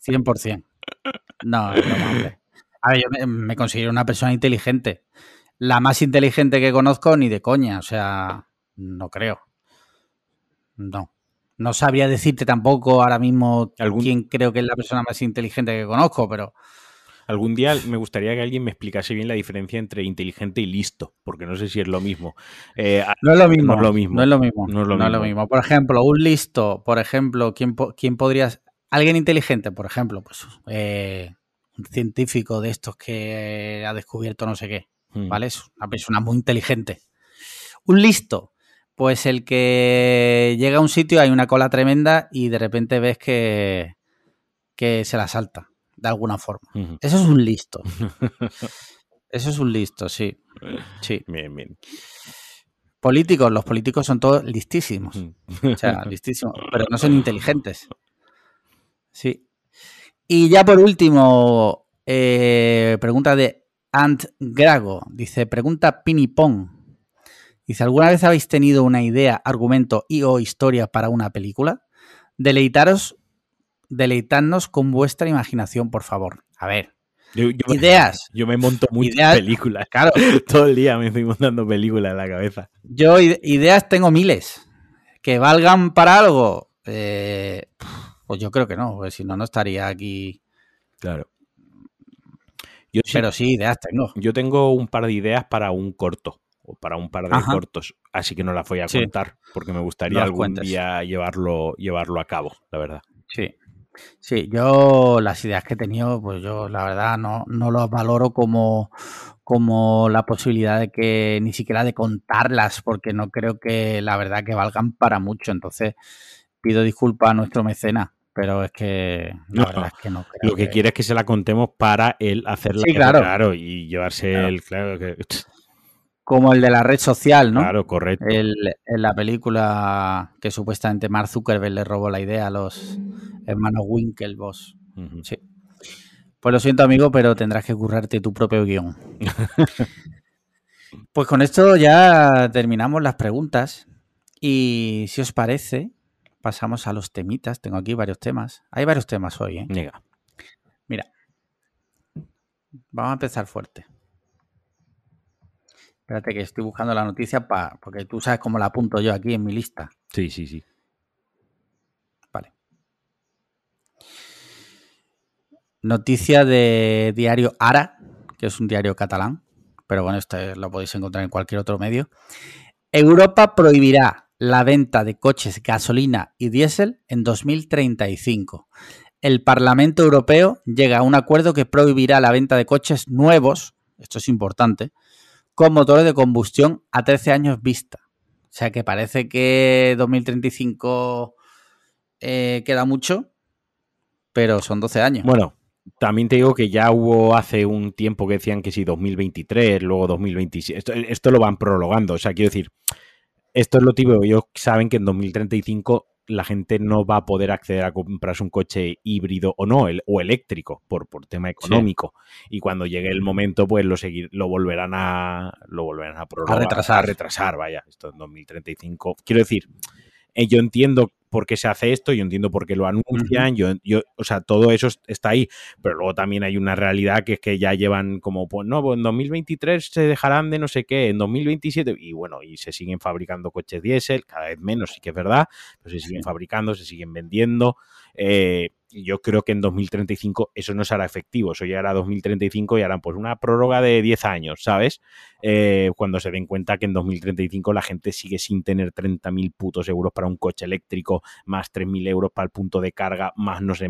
100%. No, no, hombre. A ver, yo me, considero una persona inteligente. la más inteligente que conozco ni de coña, o sea, no creo. No. No sabría decirte tampoco ahora mismo quién creo que es la persona más inteligente que conozco, pero... Algún día me gustaría que alguien me explicase bien la diferencia entre inteligente y listo, porque no sé si es lo mismo. Eh, no es lo mismo. No es lo mismo. No es lo mismo. No es lo, mismo. Por ejemplo, un listo, por ejemplo, ¿quién, quién podría... Alguien inteligente, por ejemplo, pues eh, un científico de estos que ha descubierto no sé qué, hmm. ¿vale? Es una persona muy inteligente. Un listo, pues el que llega a un sitio, hay una cola tremenda y de repente ves que, que se la salta, de alguna forma. Eso es un listo. Eso es un listo, sí. Sí. Bien, bien. Políticos, los políticos son todos listísimos. O sea, listísimos, pero no son inteligentes. Sí. Y ya por último, eh, pregunta de Ant Grago. Dice, pregunta Pinipong. Dice, ¿alguna vez habéis tenido una idea, argumento y o historia para una película? Deleitaros, deleitadnos con vuestra imaginación, por favor. A ver. ideas. Yo me monto muchas películas. Claro. Todo el día me estoy montando películas en la cabeza. Yo ideas tengo miles. Que valgan para algo. Eh, pues yo creo que no, porque si no, no estaría aquí. Claro. Pero sí, ideas tengo. Yo tengo un par de ideas para un corto o para un par de cortos, así que no las voy a contar porque me gustaría algún día llevarlo, llevarlo a cabo, la verdad. Sí. Sí, yo las ideas que he tenido, pues yo la verdad no, no las valoro como, como la posibilidad de que ni siquiera de contarlas, porque no creo que la verdad que valgan para mucho. Entonces, pido disculpas a nuestro mecena, pero es que la verdad es que no creo Lo que, quiere es que se la contemos para él hacerla claro. y llevarse el claro que como el de la red social, ¿no? Claro, correcto. en la película que supuestamente Mark Zuckerberg le robó la idea a los hermanos Winklevoss. Sí. Pues lo siento, amigo, pero tendrás que currarte tu propio guion. pues con esto ya terminamos las preguntas. Y si os parece, pasamos a los temitas. Tengo aquí varios temas. Hay varios temas hoy, ¿eh? Mira. Vamos a empezar fuerte. Espérate que estoy buscando la noticia para. Porque tú sabes cómo la apunto yo aquí en mi lista. Sí, sí, sí. Vale. Noticia de diario Ara, que es un diario catalán. Pero bueno, esto lo podéis encontrar en cualquier otro medio. Europa prohibirá la venta de coches gasolina y diésel en 2035. El Parlamento Europeo llega a un acuerdo que prohibirá la venta de coches nuevos, esto es importante, con motores de combustión a 13 años vista. O sea que parece que 2035 eh, queda mucho, pero son 12 años. Bueno, también te digo que ya hubo hace un tiempo que decían que si 2023, luego 2027. Esto, esto lo van prolongando. O sea, quiero decir, esto es lo típico. Ellos saben que en 2035 la gente no va a poder acceder a comprarse un coche híbrido o no, el, o eléctrico, por, por tema económico. Y cuando llegue el momento, pues lo seguir, lo volverán a lo volverán a, a retrasar. A retrasar, vaya, esto en 2035. Quiero decir, eh, yo entiendo por qué se hace esto, yo entiendo por qué lo anuncian, yo, yo, o sea, todo eso está ahí, pero luego también hay una realidad que es que ya llevan como, pues no, pues en 2023 se dejarán de no sé qué, en 2027, y bueno, y se siguen fabricando coches diésel, cada vez menos, sí que es verdad, pero se siguen fabricando, se siguen vendiendo, eh, yo creo que en 2035 eso no será efectivo, eso llegará a 2035 y harán pues una prórroga de 10 años, ¿sabes? Eh, cuando se den cuenta que en 2035 la gente sigue sin tener 30.000 putos euros para un coche eléctrico, más 3.000 euros para el punto de carga, más no sé,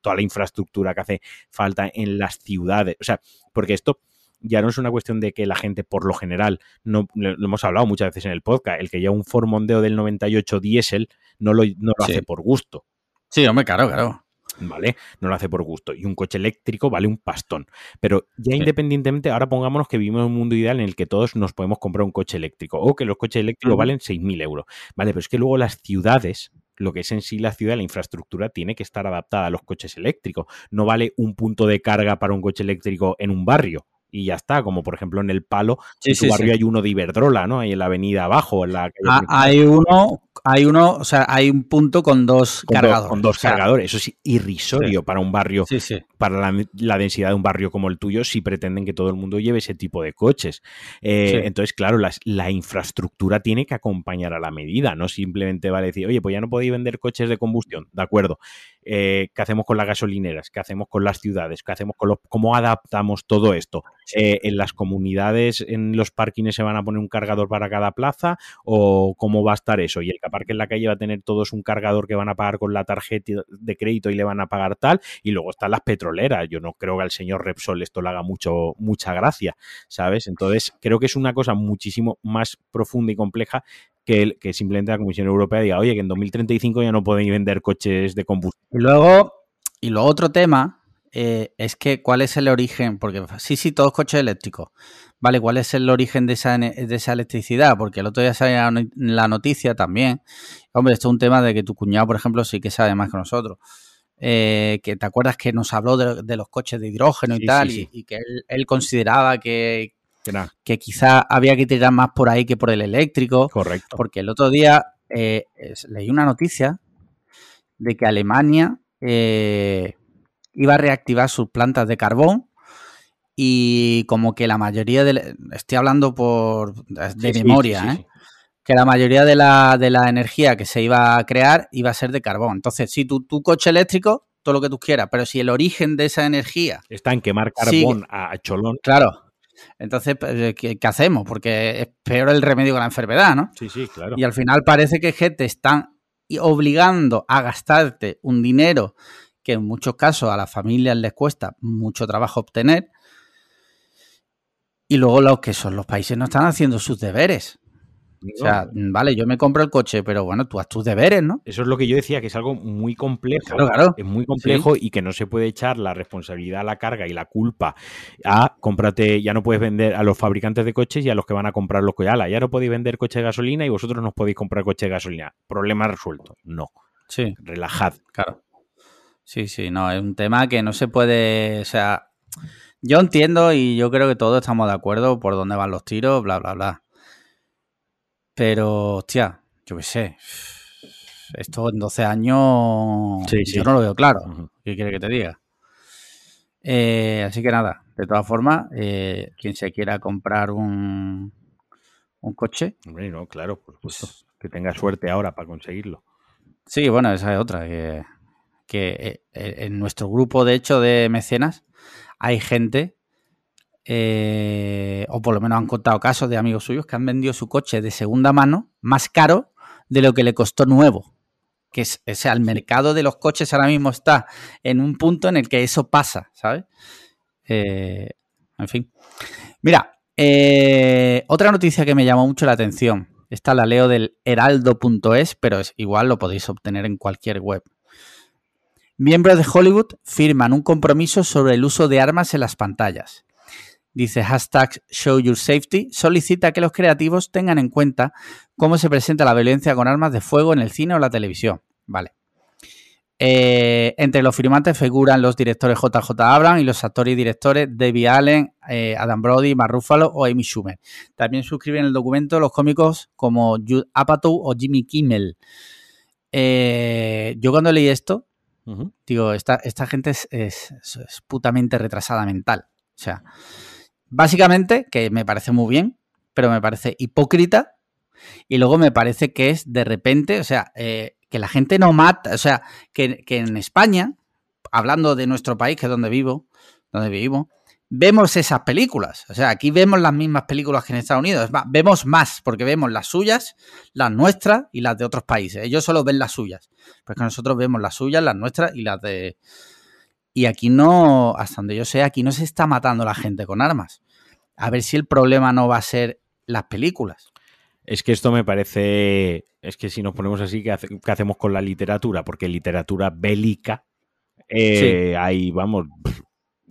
toda la infraestructura que hace falta en las ciudades, o sea, porque esto ya no es una cuestión de que la gente por lo general, no lo hemos hablado muchas veces en el podcast, el que lleva un Ford Mondeo del 98 diésel no lo, no lo hace por gusto. Sí, hombre, claro, claro. ¿Vale? No lo hace por gusto. Y un coche eléctrico vale un pastón. Pero ya independientemente, ahora pongámonos que vivimos en un mundo ideal en el que todos nos podemos comprar un coche eléctrico o que los coches eléctricos valen 6.000 euros. Vale, pero es que luego las ciudades, lo que es en sí la ciudad, la infraestructura tiene que estar adaptada a los coches eléctricos. No vale un punto de carga para un coche eléctrico en un barrio y ya está, como por ejemplo en el Palo, en tu barrio hay uno de Iberdrola, ¿no? Ahí en la avenida abajo, en la ah, hay uno, hay uno, o sea, hay un punto con dos cargadores. con dos cargadores, eso es irrisorio para un barrio, para la, densidad de un barrio como el tuyo, si pretenden que todo el mundo lleve ese tipo de coches. Eh, entonces, claro, la infraestructura tiene que acompañar a la medida, no simplemente vale decir, oye, pues ya no podéis vender coches de combustión, de acuerdo. Eh, qué hacemos con las gasolineras, qué hacemos con las ciudades, qué hacemos con los, cómo adaptamos todo esto. Eh, en las comunidades, en los parkings se van a poner un cargador para cada plaza o cómo va a estar eso. Y el que en la calle va a tener todos un cargador que van a pagar con la tarjeta de crédito y le van a pagar tal. Y luego están las petroleras. Yo no creo que al señor Repsol esto le haga mucho, mucha gracia, ¿sabes? Entonces creo que es una cosa muchísimo más profunda y compleja que, que simplemente la Comisión Europea diga, oye, que en 2035 ya no podéis vender coches de combustión. Y luego, y luego otro tema eh, es que cuál es el origen, porque sí, sí, todos coches eléctricos. Vale, ¿cuál es el origen de esa, de esa electricidad? Porque el otro día salía la noticia también. Hombre, esto es un tema de que tu cuñado, por ejemplo, sí que sabe más que nosotros. Eh, que te acuerdas que nos habló de, los coches de hidrógeno y tal, Y, que él consideraba que, que quizá había que tirar más por ahí que por el eléctrico. Correcto. Porque el otro día eh, leí una noticia de que Alemania eh, iba a reactivar sus plantas de carbón y como que la mayoría de... Estoy hablando por de memoria, ¿eh? que la mayoría de la, de la energía que se iba a crear iba a ser de carbón. Entonces, si tu, tu coche eléctrico, todo lo que tú quieras, pero si el origen de esa energía... Está en quemar carbón a cholón. Claro, entonces, pues, eh, ¿qué, hacemos? Porque es peor el remedio que la enfermedad, ¿no? Sí, sí, claro. Y al final parece que te están obligando a gastarte un dinero que en muchos casos a las familias les cuesta mucho trabajo obtener. Y luego los que son los países no están haciendo sus deberes. O sea, vale, yo me compro el coche, pero bueno, tú haz tus deberes, ¿no? Eso es lo que yo decía, que es algo muy complejo. Claro, claro. Es muy complejo y que no se puede echar la responsabilidad, la carga y la culpa a cómprate, ya no puedes vender a los fabricantes de coches y a los que van a comprar los coches. Ya no podéis vender coche de gasolina y vosotros no podéis comprar coche de gasolina. Problema resuelto. No. Sí. Relajad. Claro. Sí, sí, no, es un tema que no se puede, o sea, yo entiendo y yo creo que todos estamos de acuerdo por dónde van los tiros, bla, bla, bla. Pero, hostia, yo qué sé. Esto en 12 años yo no lo veo claro. ¿Qué quiere que te diga? Eh, así que nada, de todas formas, eh, quien se quiera comprar un, un coche. Hombre, no, claro, por supuesto. Pues que tenga suerte ahora para conseguirlo. Sí, bueno, esa es otra. Que, que eh, en nuestro grupo, de hecho, de mecenas, hay gente eh, o por lo menos han contado casos de amigos suyos que han vendido su coche de segunda mano más caro de lo que le costó nuevo. Que es, o sea, el mercado de los coches ahora mismo está en un punto en el que eso pasa, ¿sabes? Eh, en fin. Mira, eh, otra noticia que me llamó mucho la atención. Esta la leo del heraldo.es, pero es, igual lo podéis obtener en cualquier web. Miembros de Hollywood firman un compromiso sobre el uso de armas en las pantallas dice hashtag Show Your Safety, solicita que los creativos tengan en cuenta cómo se presenta la violencia con armas de fuego en el cine o la televisión. Vale. Eh, entre los firmantes figuran los directores JJ Abrams y los actores y directores Debbie Allen, eh, Adam Brody, Mark Ruffalo o Amy Schumer. También suscriben el documento los cómicos como Jude Apatow o Jimmy Kimmel. Eh, yo cuando leí esto, digo, esta, esta gente es, es, es, putamente retrasada mental. O sea, Básicamente, que me parece muy bien, pero me parece hipócrita. Y luego me parece que es de repente, o sea, eh, que la gente no mata, o sea, que, en España, hablando de nuestro país, que es donde vivo, donde vivimos, vemos esas películas. O sea, aquí vemos las mismas películas que en Estados Unidos. vemos más, porque vemos las suyas, las nuestras y las de otros países. Ellos solo ven las suyas. Porque nosotros vemos las suyas, las nuestras y las de, y aquí no, hasta donde yo sé, aquí no se está matando la gente con armas. A ver si el problema no va a ser las películas. Es que esto me parece, es que si nos ponemos así, ¿qué, hacemos con la literatura? Porque literatura bélica, eh, hay, vamos,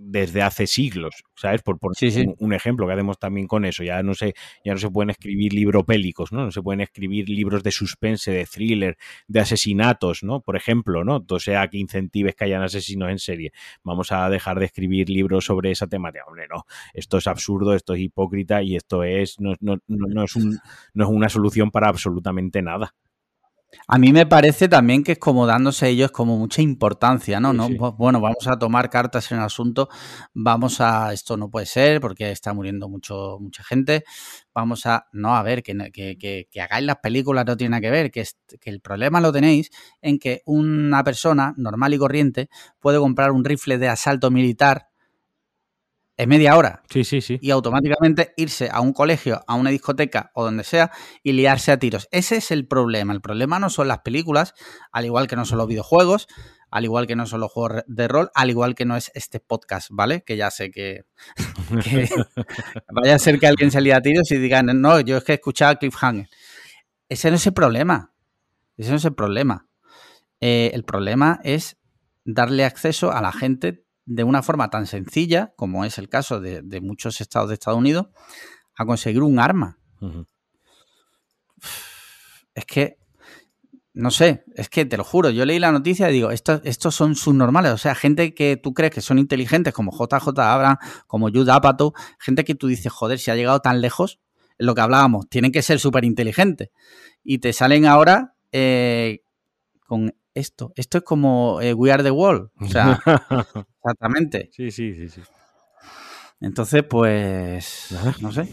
desde hace siglos, ¿sabes? Por poner Un, ejemplo que hacemos también con eso. Ya no se, ya no se pueden escribir libropélicos, ¿no? No se pueden escribir libros de suspense, de thriller, de asesinatos, ¿no? Por ejemplo, ¿no? O sea, que incentives que hayan asesinos en serie. Vamos a dejar de escribir libros sobre esa temática. Hombre, no. Esto es absurdo, esto es hipócrita y esto es, no, no, no, es, un, no es una solución para absolutamente nada. A mí me parece también que es como dándose ellos como mucha importancia, ¿no? ¿no? Bueno, vamos a tomar cartas en el asunto, vamos a, esto no puede ser porque está muriendo mucho, mucha gente, vamos a, no, a ver, que, que, que, hagáis las películas no tiene nada que ver, que, que el problema lo tenéis en que una persona normal y corriente puede comprar un rifle de asalto militar es media hora. Sí, sí, sí. Y automáticamente irse a un colegio, a una discoteca o donde sea y liarse a tiros. Ese es el problema. El problema no son las películas, al igual que no son los videojuegos, al igual que no son los juegos de rol, al igual que no es este podcast, ¿vale? Que ya sé que, vaya a ser que alguien se líe a tiros y digan, no, yo es que he escuchado Cliffhanger. Ese no es el problema. Ese no es el problema. Eh, el problema es darle acceso a la gente de una forma tan sencilla, como es el caso de, muchos estados de Estados Unidos, a conseguir un arma. Es que, no sé, es que te lo juro, yo leí la noticia y digo, estos, estos son subnormales, o sea, gente que tú crees que son inteligentes, como JJ Abraham, como Jude Apatow, gente que tú dices, joder, si ha llegado tan lejos, es lo que hablábamos, tienen que ser súper inteligentes. Y te salen ahora eh, con esto. Esto es como eh, We Are the World. O sea, exactamente. Sí, sí, sí, sí. Entonces, pues. No sé.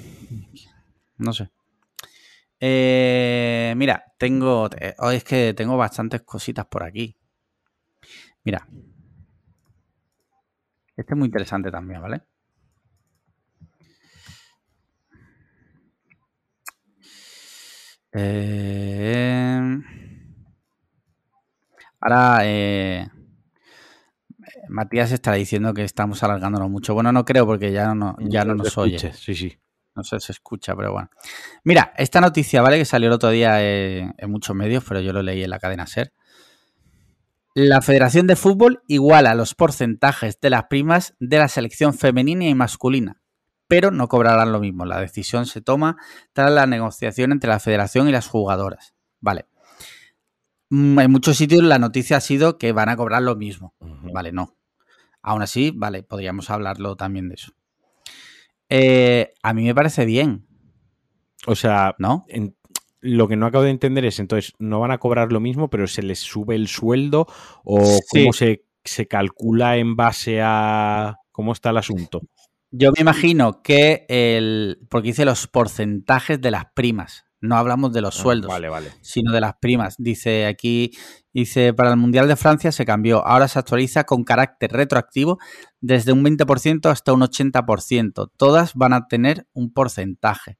No sé. Eh, mira, tengo. Hoy oh, es que tengo bastantes cositas por aquí. Mira. Este es muy interesante también, ¿vale? Eh. Ahora, eh, Matías está diciendo que estamos alargándonos mucho. Bueno, no creo porque ya no, ya no, nos oye. Sí, sí. No sé, se escucha, pero bueno. Mira, esta noticia, ¿vale? Que salió el otro día en, muchos medios, pero yo lo leí en la cadena SER. La Federación de Fútbol iguala los porcentajes de las primas de la selección femenina y masculina, pero no cobrarán lo mismo. La decisión se toma tras la negociación entre la federación y las jugadoras. Vale. Mm, en muchos sitios la noticia ha sido que van a cobrar lo mismo. Vale, no. Aún así, vale, podríamos hablarlo también de eso. Eh, a mí me parece bien. O sea, ¿no? lo que no acabo de entender es, entonces, no van a cobrar lo mismo, pero se les sube el sueldo o cómo se, se calcula en base a cómo está el asunto. Yo me imagino que el. Porque hice los porcentajes de las primas. No hablamos de los ah, sueldos, sino de las primas. Dice aquí, dice, para el Mundial de Francia se cambió. Ahora se actualiza con carácter retroactivo desde un 20% hasta un 80%. Todas van a tener un porcentaje.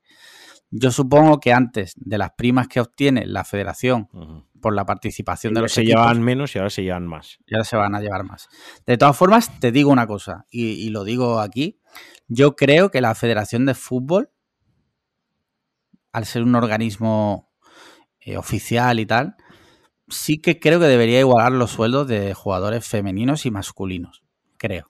Yo supongo que antes de las primas que obtiene la federación por la participación de los se llevaban menos y ahora se llevan más. Y ahora se van a llevar más. De todas formas, te digo una cosa, y lo digo aquí. Yo creo que la Federación de Fútbol al ser un organismo eh, oficial y tal, sí que creo que debería igualar los sueldos de jugadores femeninos y masculinos. Creo.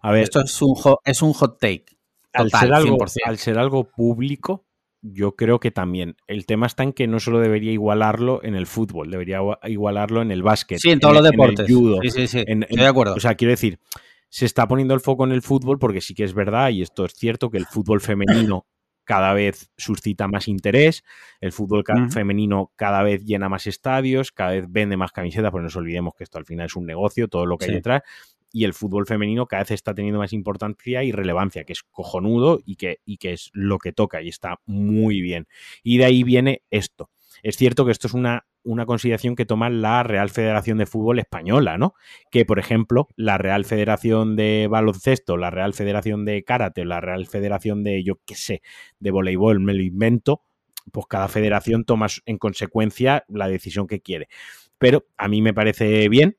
A ver, esto es un, es un hot take. al, ser algo, al ser algo público, yo creo que también. El tema está en que no solo debería igualarlo en el fútbol, debería igualarlo en el básquet. Sí, en todos los deportes. judo, sí, sí, sí. Estoy de acuerdo. O sea, quiero decir, se está poniendo el foco en el fútbol porque sí que es verdad, y esto es cierto, que el fútbol femenino cada vez suscita más interés, el fútbol femenino cada vez llena más estadios, cada vez vende más camisetas, pero no nos olvidemos que esto al final es un negocio, todo lo que hay detrás, y el fútbol femenino cada vez está teniendo más importancia y relevancia, que es cojonudo y que, y que es lo que toca y está muy bien. Y de ahí viene esto. Es cierto que esto es una una consideración que toma la Real Federación de Fútbol Española, ¿no? Que, por ejemplo, la Real Federación de Baloncesto, la Real Federación de Karate, la Real Federación de, yo qué sé, de voleibol, me lo invento, pues cada federación toma en consecuencia la decisión que quiere. Pero a mí me parece bien,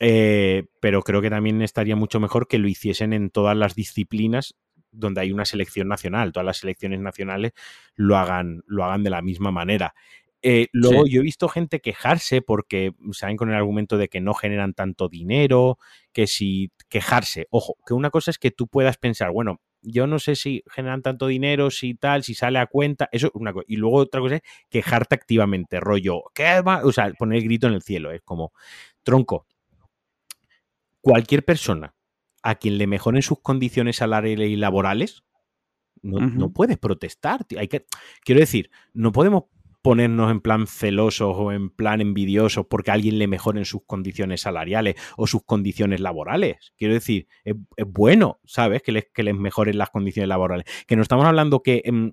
eh, pero creo que también estaría mucho mejor que lo hiciesen en todas las disciplinas donde hay una selección nacional, todas las selecciones nacionales lo hagan, lo hagan de la misma manera Eh, luego yo he visto gente quejarse porque saben con el argumento de que no generan tanto dinero, que si quejarse, ojo, que una cosa es que tú puedas pensar, bueno, yo no sé si generan tanto dinero, si tal, si sale a cuenta, eso es una cosa. Y luego otra cosa es quejarte activamente, rollo, ¿qué va? O sea, poner el grito en el cielo, es como, tronco, cualquier persona a quien le mejoren sus condiciones salariales y laborales, no, puedes protestar. Hay que, quiero decir, no podemos ponernos en plan celosos o en plan envidiosos porque alguien le mejoren sus condiciones salariales o sus condiciones laborales. Quiero decir, es, bueno, ¿sabes? Que les, que les mejoren las condiciones laborales. Que no estamos hablando que em,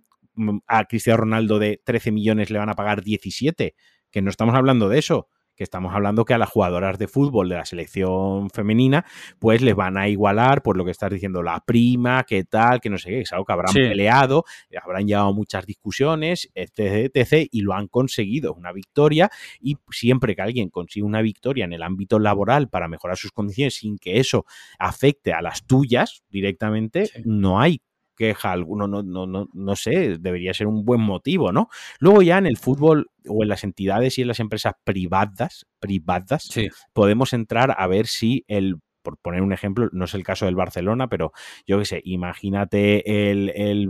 a Cristiano Ronaldo de 13 millones le van a pagar 17, que no estamos hablando de eso que estamos hablando que a las jugadoras de fútbol de la selección femenina, pues les van a igualar por lo que estás diciendo, la prima, qué tal, que no sé qué, es algo que habrán peleado, habrán llevado muchas discusiones, etc, etc, y lo han conseguido, una victoria, y siempre que alguien consigue una victoria en el ámbito laboral para mejorar sus condiciones sin que eso afecte a las tuyas directamente, no hay queja alguno, no, no, no, no sé, debería ser un buen motivo, ¿no? Luego ya en el fútbol o en las entidades y en las empresas privadas, privadas, podemos entrar a ver si el por poner un ejemplo, no es el caso del Barcelona, pero yo qué sé, imagínate el, el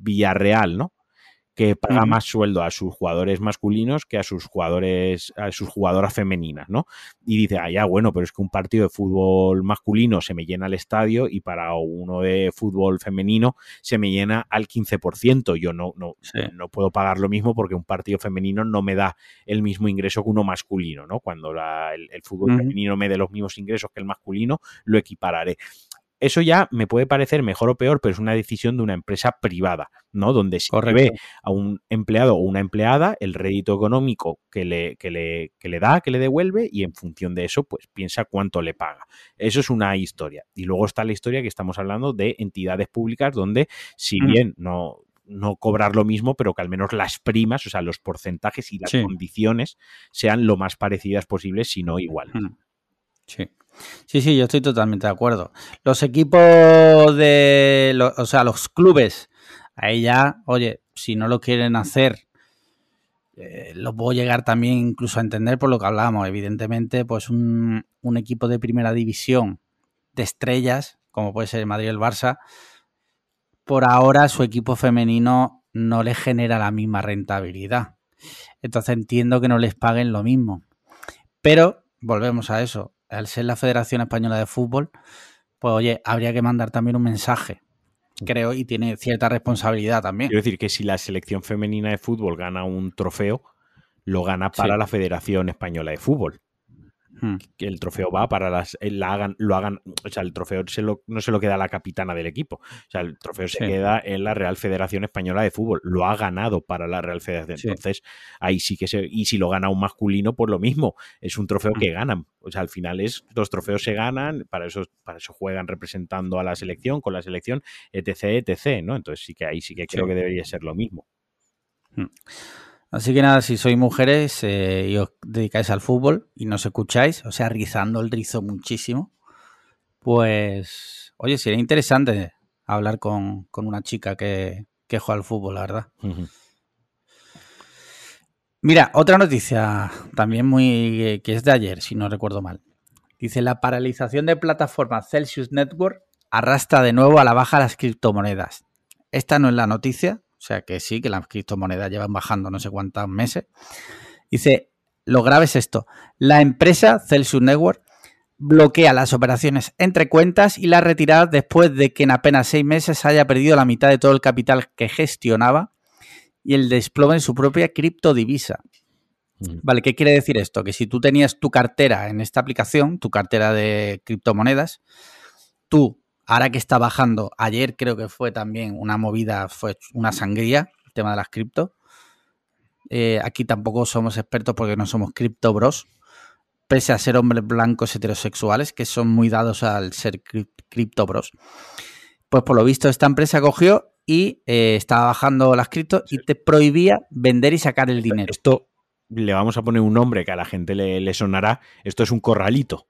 Villarreal, ¿no? Que paga más sueldo a sus jugadores masculinos que a sus jugadores, a sus jugadoras femeninas, ¿no? Y dice, ah, ya, bueno, pero es que un partido de fútbol masculino se me llena el estadio y para uno de fútbol femenino se me llena al 15%. Yo no, no, no puedo pagar lo mismo porque un partido femenino no me da el mismo ingreso que uno masculino, ¿no? Cuando el, fútbol femenino me dé los mismos ingresos que el masculino, lo equipararé eso ya me puede parecer mejor o peor, pero es una decisión de una empresa privada, ¿no? Donde se ve a un empleado o una empleada el rédito económico que le, que le, que le da, que le devuelve, y en función de eso, pues piensa cuánto le paga. Eso es una historia. Y luego está la historia que estamos hablando de entidades públicas donde, si mm. bien no, no cobrar lo mismo, pero que al menos las primas, o sea, los porcentajes y las condiciones sean lo más parecidas posibles, si no iguales. Mm. Sí. Sí, sí, yo estoy totalmente de acuerdo. Los equipos de, o sea, los clubes, ahí ya, oye, si no lo quieren hacer, eh, lo puedo llegar también incluso a entender por lo que hablamos. Evidentemente, pues un, un equipo de primera división de estrellas, como puede ser el Madrid o el Barça, por ahora su equipo femenino no les genera la misma rentabilidad. Entonces entiendo que no les paguen lo mismo. Pero volvemos a eso al ser la Federación Española de Fútbol, pues oye, habría que mandar también un mensaje, creo, y tiene cierta responsabilidad también. Quiero decir que si la selección femenina de fútbol gana un trofeo, lo gana para la Federación Española de Fútbol. Hmm. que el trofeo va para las eh, la hagan, lo hagan, o sea, el trofeo no se lo queda la capitana del equipo, o sea, el trofeo se queda en la Real Federación Española de Fútbol, lo ha ganado para la Real Federación. Entonces, ahí sí que se, y si lo gana un masculino, pues lo mismo, es un trofeo que hmm. ganan, o sea, al final es los trofeos se ganan, para eso para eso juegan representando a la selección con la selección etc, etc, ¿no? Entonces, sí que ahí sí que creo que debería ser lo mismo. Hmm. Así que nada, si sois mujeres eh, y os dedicáis al fútbol y nos escucháis, o sea, rizando el rizo muchísimo, pues, oye, sería interesante hablar con, una chica que, que, juega al fútbol, la verdad. Mira, otra noticia también muy que es de ayer, si no recuerdo mal. Dice, la paralización de plataforma Celsius Network arrastra de nuevo a la baja las criptomonedas. Esta no es la noticia, o sea que sí, que las criptomonedas llevan bajando no sé cuántos meses. Dice, lo grave es esto. La empresa Celsius Network bloquea las operaciones entre cuentas y las retiradas después de que en apenas seis meses haya perdido la mitad de todo el capital que gestionaba y el desplome de su propia criptodivisa. Mm. Vale, ¿qué quiere decir esto? Que si tú tenías tu cartera en esta aplicación, tu cartera de criptomonedas, tú Ahora que está bajando, ayer creo que fue también una movida, fue una sangría, el tema de las cripto. Eh, aquí tampoco somos expertos porque no somos cripto bros, pese a ser hombres blancos heterosexuales, que son muy dados al ser cripto bros. Pues por lo visto esta empresa cogió y eh, estaba bajando las cripto y te prohibía vender y sacar el dinero. Esto le vamos a poner un nombre que a la gente le sonará. Esto es un corralito.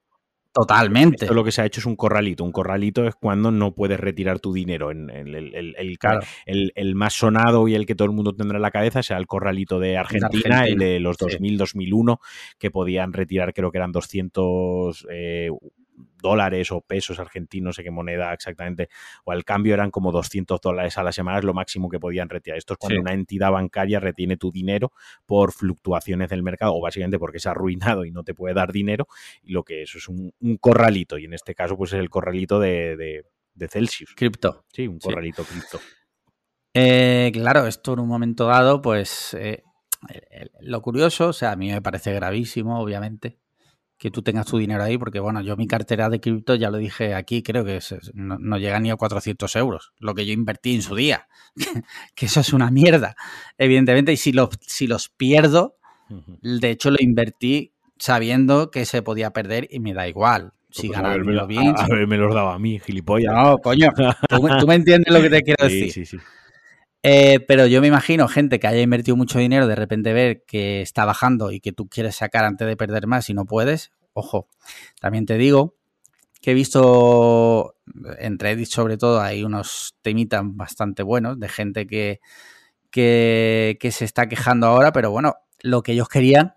Totalmente. Esto lo que se ha hecho es un corralito. Un corralito es cuando no puedes retirar tu dinero. En, el, el, el, más sonado y el que todo el mundo tendrá en la cabeza sea el corralito de Argentina, el de los 2000-2001, que podían retirar, creo que eran 200 eh, dólares o pesos argentinos, no sé qué moneda exactamente, o al cambio eran como 200 dólares a la semana, es lo máximo que podían retirar. Esto es cuando una entidad bancaria retiene tu dinero por fluctuaciones del mercado, o básicamente porque se ha arruinado y no te puede dar dinero, y lo que eso es un, corralito, y en este caso pues es el corralito de, Celsius. Cripto. Sí, un corralito cripto. Eh, claro, esto en un momento dado, pues eh, lo curioso, o sea, a mí me parece gravísimo, obviamente, que tú tengas tu dinero ahí, porque bueno, yo mi cartera de cripto, ya lo dije aquí, creo que no, llega ni a 400 euros, lo que yo invertí en su día, que eso es una mierda, evidentemente, y si los, si los pierdo, de hecho lo invertí sabiendo que se podía perder y me da igual. Si pues bien. A, ver, me los daba a mí, gilipollas. No, coño, tú, me entiendes lo que te quiero decir. Sí, sí, sí. Eh, pero yo me imagino gente que haya invertido mucho dinero, de repente ver que está bajando y que tú quieres sacar antes de perder más y no puedes. Ojo, también te digo que he visto en Reddit sobre todo hay unos temitas bastante buenos de gente que, que, se está quejando ahora, pero bueno, lo que ellos querían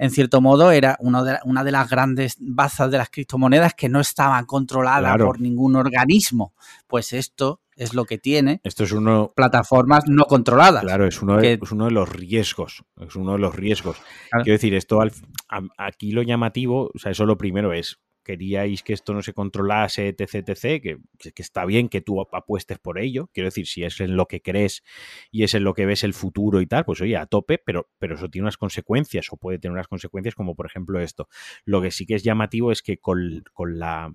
en cierto modo, era de, una de las grandes bazas de las criptomonedas que no estaban controladas por ningún organismo. Pues esto es lo que tiene. Esto es uno. Plataformas no controladas. Claro, es uno, de, uno de los riesgos. Es uno de los riesgos. Quiero decir, esto aquí lo llamativo, o sea, eso lo primero es. Queríais que esto no se controlase, etc, etc, que, que está bien que tú apuestes por ello. Quiero decir, si es en lo que crees y es en lo que ves el futuro y tal, pues oye, a tope, pero, pero eso tiene unas consecuencias, o puede tener unas consecuencias, como por ejemplo esto. Lo que sí que es llamativo es que con, con la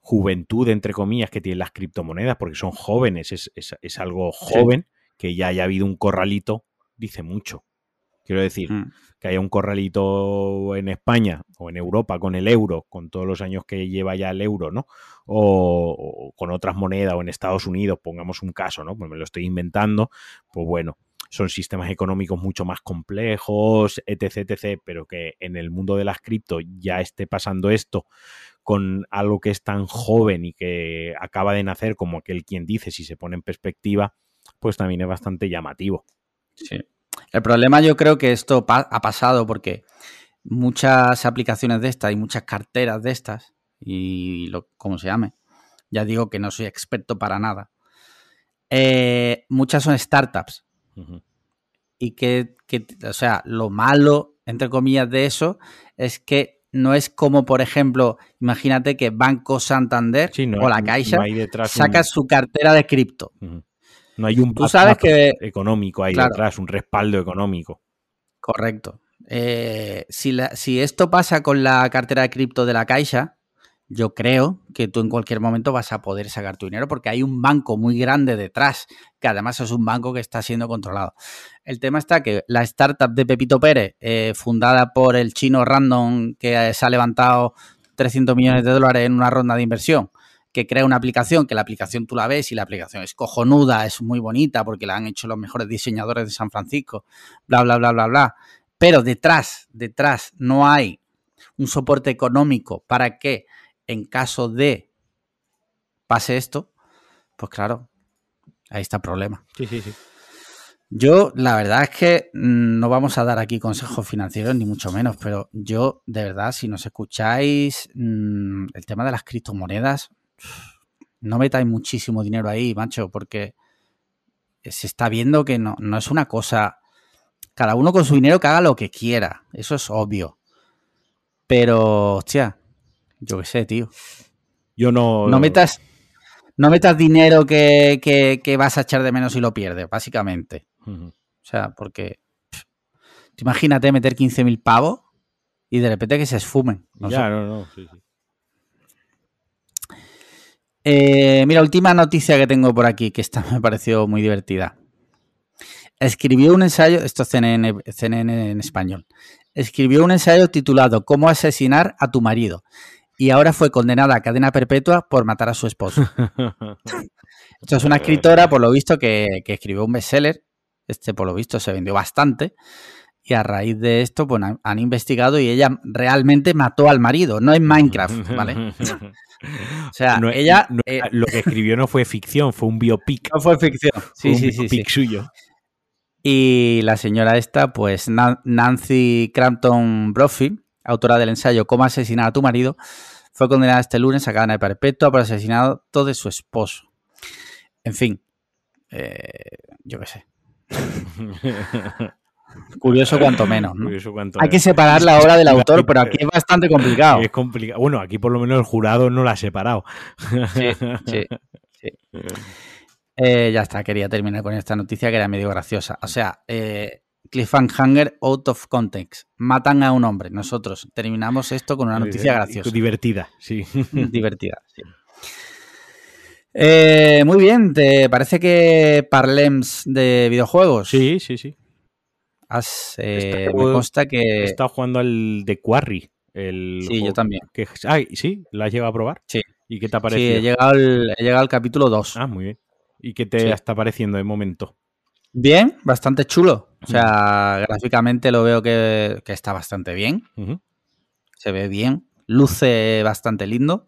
juventud, entre comillas, que tienen las criptomonedas, porque son jóvenes, es, algo joven, que ya haya habido un corralito, dice mucho. Quiero decir, mm. que haya un corralito en España o en Europa con el euro, con todos los años que lleva ya el euro, ¿no? O, con otras monedas, o en Estados Unidos, pongamos un caso, ¿no? Pues me lo estoy inventando, pues bueno, son sistemas económicos mucho más complejos, etc, etc, pero que en el mundo de las cripto ya esté pasando esto con algo que es tan joven y que acaba de nacer como aquel quien dice, si se pone en perspectiva, pues también es bastante llamativo. Sí. El problema yo creo que esto ha pasado porque muchas aplicaciones de estas y muchas carteras de estas, y lo, como se llame, ya digo que no soy experto para nada, eh, muchas son startups. Y que, que, o sea, lo malo, entre comillas, de eso es que no es como, por ejemplo, imagínate que Banco Santander o la Caixa saca su cartera de cripto. No hay un Tú sabes que, económico ahí detrás, un respaldo económico. Correcto. Eh, si, si esto pasa con la cartera de cripto de la Caixa, yo creo que tú en cualquier momento vas a poder sacar tu dinero porque hay un banco muy grande detrás, que además es un banco que está siendo controlado. El tema está que la startup de Pepito Pérez, eh, fundada por el chino Random, que se ha levantado 300 millones de dólares en una ronda de inversión, que crea una aplicación, que la aplicación tú la ves y la aplicación es cojonuda, es muy bonita porque la han hecho los mejores diseñadores de San Francisco, bla, bla, bla, bla, bla. Pero detrás, detrás no hay un soporte económico para que en caso de pase esto, pues claro, ahí está el problema. Sí, sí, sí. Yo, la verdad es que mm, no vamos a dar aquí consejos financieros, ni mucho menos, pero yo, de verdad, si nos escucháis mm, el tema de las criptomonedas, no metáis muchísimo dinero ahí, macho, porque se está viendo que no, no es una cosa. Cada uno con su dinero que haga lo que quiera, eso es obvio. Pero, hostia, yo qué sé, tío. Yo no. No metas, no metas dinero que, que, vas a echar de menos y lo pierdes, básicamente. O sea, porque. imagínate meter 15.000 pavos y de repente que se esfumen. ya, no, no, sí, sí. Eh, mira, última noticia que tengo por aquí, que esta me pareció muy divertida. Escribió un ensayo, esto es CNN, CNN en español, escribió un ensayo titulado Cómo asesinar a tu marido y ahora fue condenada a cadena perpetua por matar a su esposo. Esto es una escritora, por lo visto, que, escribió un bestseller. Este, por lo visto, se vendió bastante. y a raíz de esto, pues han, han investigado y ella realmente mató al marido, no en Minecraft, ¿vale? o sea, No, ella... no, eh, lo que escribió no fue ficción, fue un biopic. no fue ficción. fue Sí, un sí, sí, sí. biopic suyo. Y la señora esta, pues Na- Nancy Crampton Brophy, autora del ensayo Cómo asesinar a tu marido, fue condenada este lunes a cadena de perpetua por asesinato de su esposo. En fin, eh, yo qué sé. Curioso cuanto menos, ¿no? Curioso cuánto Hay que separar la obra del autor, pero aquí es bastante complicado. Es complicado. Bueno, aquí por lo menos el jurado no la ha separado. Sí, sí, sí. Eh, ya está, quería terminar con esta noticia que era medio graciosa. O sea, eh, Cliffhanger out of context. Matan a un hombre. Nosotros terminamos esto con una noticia graciosa. Divertida, sí. divertida. sí. Eh, muy bien, ¿te parece que parlems de videojuegos? Sí, sí, sí. Has, eh, Está- me consta He que... estado jugando al de Quarry. El Sí, yo también. que- Ay, ¿sí? ¿La has llegado a probar? Sí. ¿Y qué te ha Sí, parecido? he llegado al, he llegado al capítulo 2. Ah, muy bien. ¿Y qué te Sí. está pareciendo de momento? Bien, bastante chulo. O sea, gráficamente lo veo que, que está bastante bien. Se ve bien. Luce bastante lindo.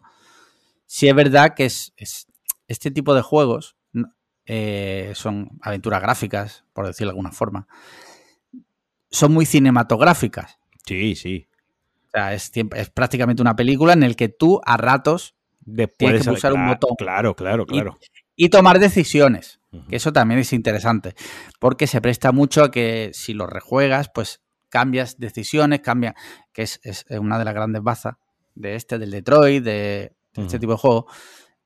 Sí es verdad que es, es- este tipo de juegos eh, son aventuras gráficas, por decirlo de alguna forma. Son muy cinematográficas. Sí, sí. O sea, es, es prácticamente una película en el que tú a ratos Después que pulsar un botón. Claro, claro, claro. y tomar decisiones. Que eso también es interesante, porque se presta mucho a que si lo rejuegas, pues cambias decisiones, cambia, que es, es una de las grandes bazas de este, del Detroit, de, de este tipo de juego,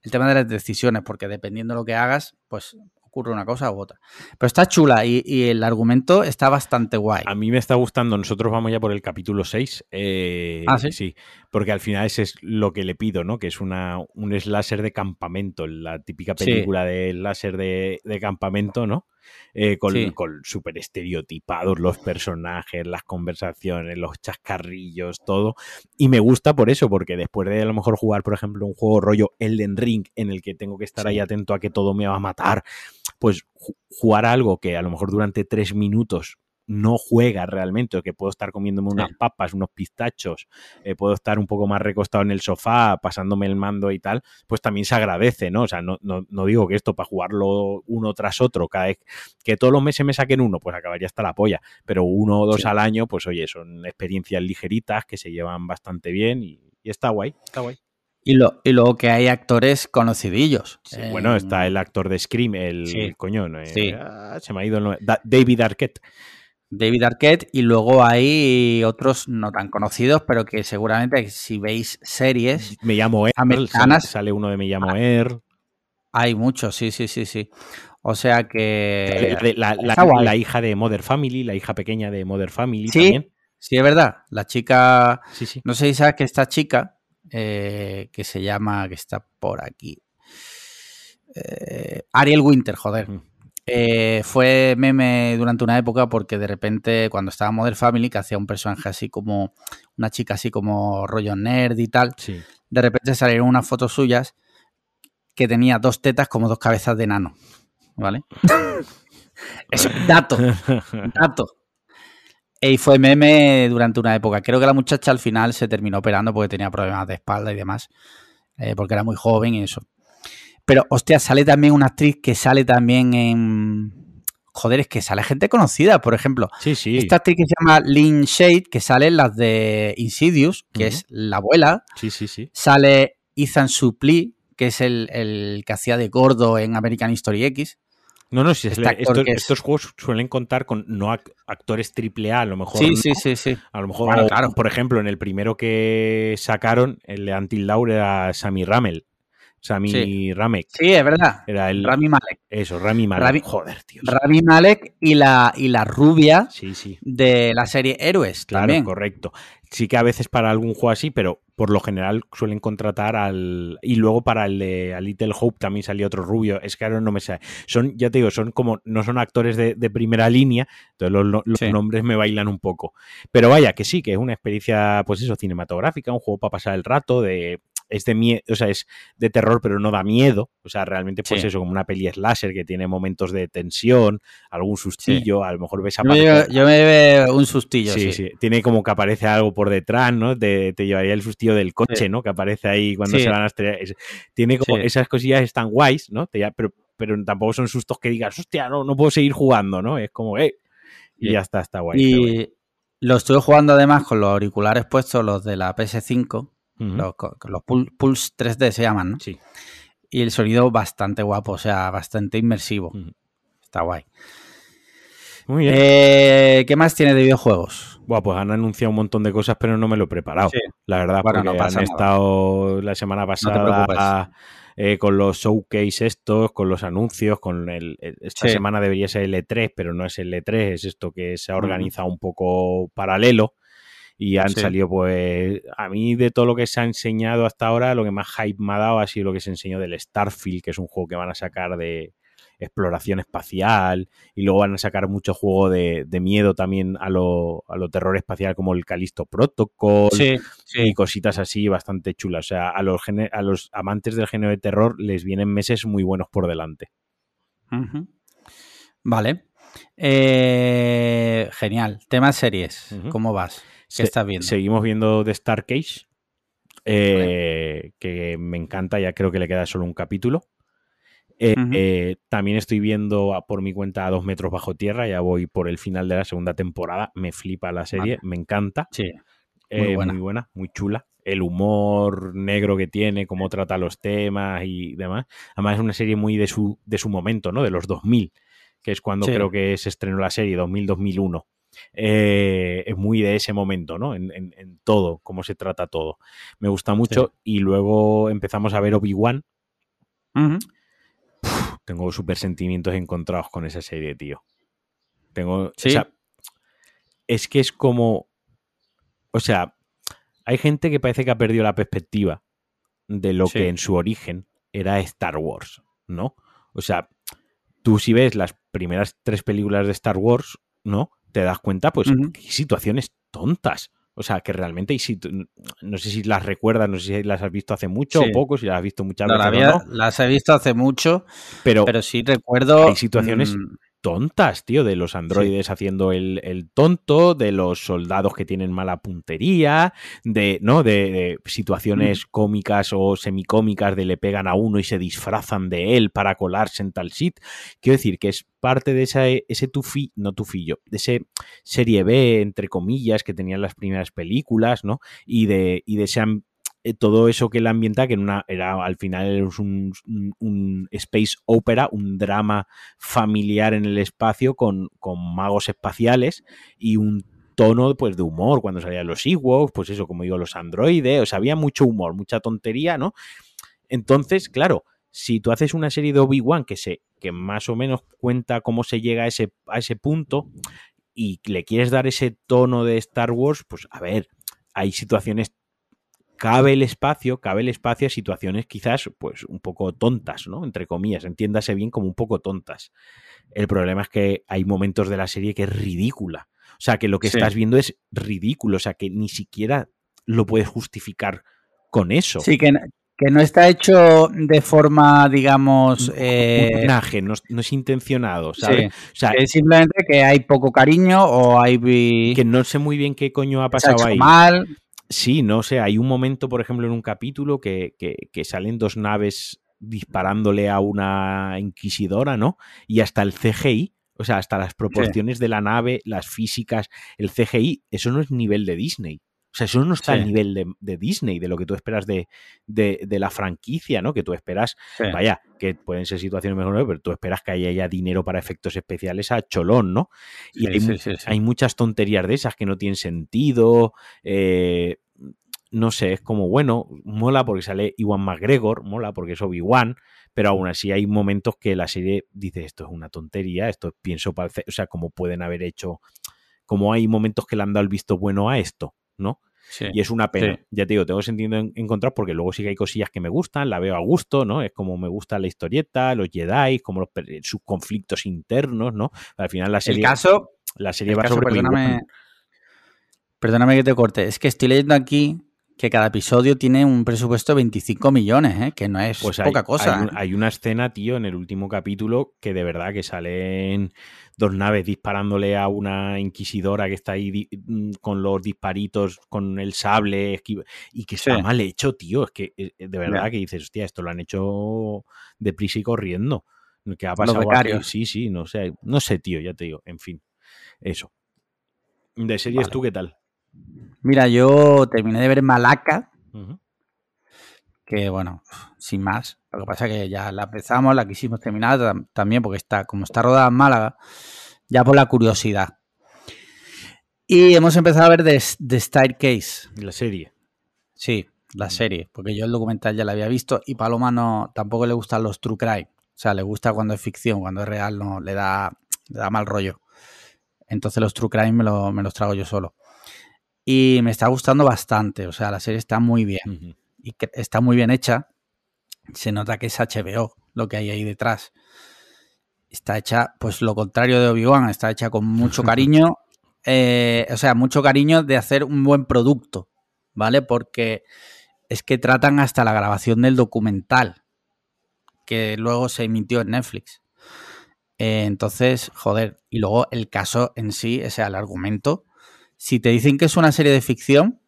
el tema de las decisiones, porque dependiendo de lo que hagas, pues ocurre una cosa u otra. Pero está chula y, y el argumento está bastante guay. A mí me está gustando. Nosotros vamos ya por el capítulo 6. eh, Ah, ¿sí? porque al final ese es lo que le pido, ¿no? Que es una, un slasher de campamento, la típica Sí. película de slasher de, de campamento, ¿no? Eh, con, Sí. con súper estereotipados los personajes, las conversaciones, los chascarrillos, todo. Y me gusta por eso, porque después de a lo mejor jugar, por ejemplo, un juego rollo Elden Ring, en el que tengo que estar Sí. ahí atento a que todo me va a matar, pues ju- jugar algo que a lo mejor durante tres minutos no juega realmente, o que puedo estar comiéndome unas Sí. papas, unos pistachos, eh, puedo estar un poco más recostado en el sofá, pasándome el mando y tal, pues también se agradece, ¿no? O sea, no, no, no digo que esto para jugarlo uno tras otro, cada vez que todos los meses me saquen uno, pues acabaría hasta la polla, pero uno o dos Sí. al año, pues oye, son experiencias ligeritas que se llevan bastante bien y, y está guay, está guay. Y, lo, y luego que hay actores conocidillos. Sí, Eh, bueno, está el actor de Scream, el Sí. coño, no, eh, Sí. ah, se me ha ido el nombre, Da- David Arquette. David Arquette y luego hay otros no tan conocidos, pero que seguramente si veis series Me llamo Er, Americanas. sale, uno de Me Ah. llamo Er. hay muchos, sí, sí, sí, sí. O sea que La, la- la hija de Mother Family, la hija pequeña de Mother Family Sí. también. sí es verdad, la chica, Sí, sí. no sé si sabes que esta chica eh, que se llama, que está por aquí, eh, Ariel Winter, joder. Mm. Eh, fue meme durante una época porque de repente cuando estaba Mother Family, que hacía un personaje así como una chica así como rollo nerd y tal, Sí. de repente salieron unas fotos suyas que tenía dos tetas como dos cabezas de nano. ¿Vale? Eso es dato, dato. Y fue meme durante una época. Creo que la muchacha al final se terminó operando porque tenía problemas de espalda y demás. eh, porque era muy joven y eso. Pero, hostia, sale también una actriz que sale también en. Joder, es que sale gente conocida, por ejemplo. Sí, sí. Esta actriz que se llama Lynn Shade, que sale en las de Insidious, que es la abuela. Sí, sí, sí. Sale Ethan Suplee, que es el, el que hacía de gordo en American History X. No, no, sí, Este estos, que es- estos juegos suelen contar con no ac- actores triple A, a lo mejor. Sí, no. sí, sí, sí. A lo mejor, Bueno, claro. por ejemplo, en el primero que sacaron, el de Until era Sammy Ramel. Sammy Sí. Ramek. Sí, es verdad. Era el. Rami Malek. Eso, Rami Malek. Rami- Joder, tío. Rami Malek y la, y la rubia Sí, sí. de la serie Héroes Claro, también. correcto. Sí que a veces para algún juego así, pero por lo general suelen contratar al... Y luego para el de A Little Hope también salió otro rubio. Es que ahora no me sale. Son, ya te digo, son como... No son actores de, de primera línea, entonces los, los Sí. nombres me bailan un poco. Pero vaya, que sí, que es una experiencia, pues eso, cinematográfica, un juego para pasar el rato, de es de miedo, o sea, es de terror, pero no da miedo. O sea, realmente, pues eso, como una peli slasher que tiene momentos de tensión, algún sustillo, a lo mejor ves a yo, yo, me veo un sustillo. Sí, sí, Tiene como que aparece algo por detrás, ¿no? te llevaría el sustillo del coche, ¿no? Que aparece ahí cuando se van a estrellar. tiene como esas cosillas están guays, ¿no? pero, pero tampoco son sustos que digas, hostia, no, no puedo seguir jugando, ¿no? Es como, eh. Y ya está, está guay. Y lo estoy jugando además con los auriculares puestos, los de la PS5 los, Pulse 3D se llaman, ¿no? Sí. Y el sonido bastante guapo, o sea, bastante inmersivo. Está guay. Muy bien. Eh, ¿Qué más tiene de videojuegos? Bueno, pues han anunciado un montón de cosas, pero no me lo he preparado. La verdad, porque no han estado la semana pasada eh, con los showcase estos, con los anuncios, con el, esta semana debería ser el E3, pero no es el E3, es esto que se ha organizado un poco paralelo y han salido, pues, a mí de todo lo que se ha enseñado hasta ahora, lo que más hype me ha dado ha sido lo que se enseñó del Starfield, que es un juego que van a sacar de exploración espacial y luego van a sacar mucho juego de, miedo también a lo, a lo, terror espacial como el Calisto Protocol y cositas así bastante chulas. O sea, a los, a los amantes del género de terror les vienen meses muy buenos por delante. Vale. Eh, genial. Tema series. ¿Cómo vas? ¿Qué estás viendo? Seguimos viendo The Star Cage, eh, que me encanta, ya creo que le queda solo un capítulo. Eh, eh, también estoy viendo por mi cuenta a dos metros bajo tierra, ya voy por el final de la segunda temporada, me flipa la serie, me encanta. Sí. Muy buena. muy buena, muy chula. El humor negro que tiene, cómo trata los temas y demás. Además es una serie muy de su, de su momento, ¿no? De los 2000, que es cuando creo que se estrenó la serie, 2000-2001. Eh, es muy de ese momento, ¿no? En, todo, cómo se trata todo. Me gusta mucho. Y luego empezamos a ver Obi-Wan. Tengo súper sentimientos encontrados con esa serie, tío. Tengo. ¿Sí? es que es como. O sea, hay gente que parece que ha perdido la perspectiva de lo que en su origen era Star Wars, ¿no? O sea, tú si ves las primeras tres películas de Star Wars, ¿no? Te das cuenta, pues, que hay situaciones tontas. O sea, que realmente hay no sé si las recuerdas, no sé si las has visto hace mucho o poco, si las has visto muchas veces. no. Las he visto hace mucho, pero, pero sí recuerdo. Hay situaciones mm, tontas, tío, de los androides haciendo el, tonto, de los soldados que tienen mala puntería, de, ¿no? De, situaciones cómicas o semicómicas de le pegan a uno y se disfrazan de él para colarse en tal sitio. Quiero decir que es parte de ese, ese tufi, no tufillo, de ese serie B, entre comillas, que tenían las primeras películas, ¿no? Y de, y de ese eh, todo eso que la ambienta, que era al final era un, space opera, un drama familiar en el espacio con, magos espaciales y un tono pues de humor cuando salían los Ewoks, pues eso, como digo, los androides, o sea, había mucho humor, mucha tontería, ¿no? Entonces, claro, si tú haces una serie de Obi-Wan que, se, que más o menos cuenta cómo se llega a ese, a ese punto y le quieres dar ese tono de Star Wars, pues a ver, hay situaciones cabe el espacio, cabe el espacio a situaciones quizás pues un poco tontas, ¿no? Entre comillas, entiéndase bien como un poco tontas. El problema es que hay momentos de la serie que es ridícula. O sea, que lo que estás viendo es ridículo, o sea, que ni siquiera lo puedes justificar con eso. Sí, que, que no está hecho de forma, digamos... Eh... no, no, es intencionado, ¿sabes? o sea, es simplemente que hay poco cariño o hay... Que no sé muy bien qué coño ha pasado ahí. mal. Sí, no sé, hay un momento, por ejemplo, en un capítulo que, que, salen dos naves disparándole a una inquisidora, ¿no? Y hasta el CGI, o sea, hasta las proporciones de la nave, las físicas, el CGI, eso no es nivel de Disney. O sea, eso no está al nivel de, Disney, de lo que tú esperas de, la franquicia, ¿no? Que tú esperas, vaya, que pueden ser situaciones mejores, pero tú esperas que haya dinero para efectos especiales a cholón, ¿no? Y hay, muchas tonterías de esas que no tienen sentido. Eh, no sé, es como, bueno, mola porque sale Iwan McGregor, mola porque es Obi-Wan, pero aún así hay momentos que la serie dice esto es una tontería, esto pienso, o sea, como pueden haber hecho, como hay momentos que le han dado el visto bueno a esto, ¿no? y es una pena. Ya te digo, tengo sentido en encontrar porque luego sí que hay cosillas que me gustan, la veo a gusto, ¿no? Es como me gusta la historieta, los Jedi, como los, sus conflictos internos, ¿no? Al final la serie. El caso. La serie va sobre. Perdóname, perdóname que te corte. Es que estoy leyendo aquí que cada episodio tiene un presupuesto de 25 millones, ¿eh? que no es Pues poca cosa. hay un- ¿eh? hay una escena, tío, en el último capítulo que de verdad que salen dos naves disparándole a una inquisidora que está ahí mm, con los disparitos, con el sable, esquiva- y que está Sí. mal hecho, tío. Es que eh, de verdad que dices, hostia, esto lo han hecho deprisa y corriendo. ¿Qué ha Los pasado becarios. Sí, sí, no sé, no sé, tío, ya te digo, en fin, eso. De series, Vale. ¿tú qué tal? Mira, yo terminé de ver Malaca. Que bueno, sin más. Lo que pasa es que ya la empezamos, la quisimos terminar tam- también porque está, como está rodada en Málaga, ya por la curiosidad. Y hemos empezado a ver The, The Staircase, La serie. sí, la serie, porque yo el documental ya la había visto y Paloma no, tampoco le gustan los true crime. O sea, le gusta cuando es ficción, cuando es real no, le da, le da mal rollo. Entonces los true crime me, lo- me los trago yo solo. Y me está gustando bastante, o sea, la serie está muy bien. Y que está muy bien hecha. Se nota que es HBO lo que hay ahí detrás. Está hecha, pues lo contrario de Obi-Wan, está hecha con mucho cariño. eh, o sea, mucho cariño de hacer un buen producto, ¿vale? Porque es que tratan hasta la grabación del documental que luego se emitió en Netflix. Eh, entonces, joder, y luego el caso en sí, o sea, el argumento. Si te dicen que es una serie de ficción,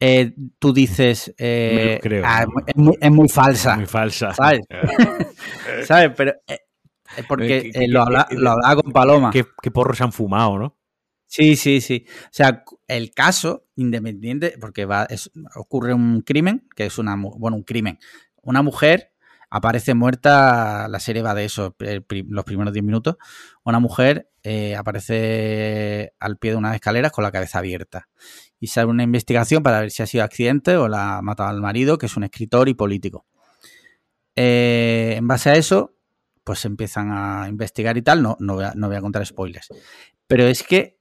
eh, tú dices, eh, creo. "Ah, es, muy, es muy falsa, Muy falsa. ¿sabes? ¿sabes? Pero eh, porque que- lo, que- habla- que- lo hablaba con Paloma. ¿Qué, qué porros han fumado, ¿no? Sí, sí, sí. O sea, el caso independiente, porque va, es- ocurre un crimen, que es una, bueno, un crimen. Una mujer aparece muerta, la serie va de eso, los primeros 10 minutos. Una mujer eh, aparece al pie de unas escaleras con la cabeza abierta. Y sale una investigación para ver si ha sido accidente o la ha matado al marido, que es un escritor y político. Eh, en base a eso, pues empiezan a investigar y tal. No, no, voy, a, no voy a contar spoilers. Pero es que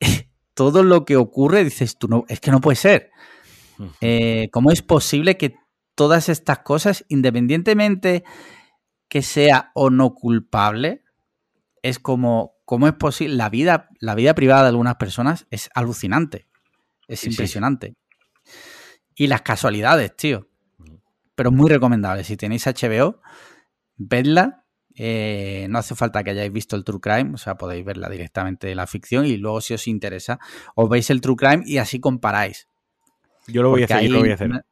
todo lo que ocurre, dices tú, no, es que no puede ser. Eh, ¿Cómo es posible que todas estas cosas, independientemente que sea o no culpable, es como, ¿cómo es posible? La vida, la vida privada de algunas personas es alucinante, es Sí, sí. impresionante. Y las casualidades, tío. Pero muy recomendable. Si tenéis HBO, vedla. Eh, no hace falta que hayáis visto el True Crime, o sea, podéis verla directamente de la ficción y luego, si os interesa, os veis el True Crime y así comparáis. Yo lo voy a hacer, yo lo voy a hacer.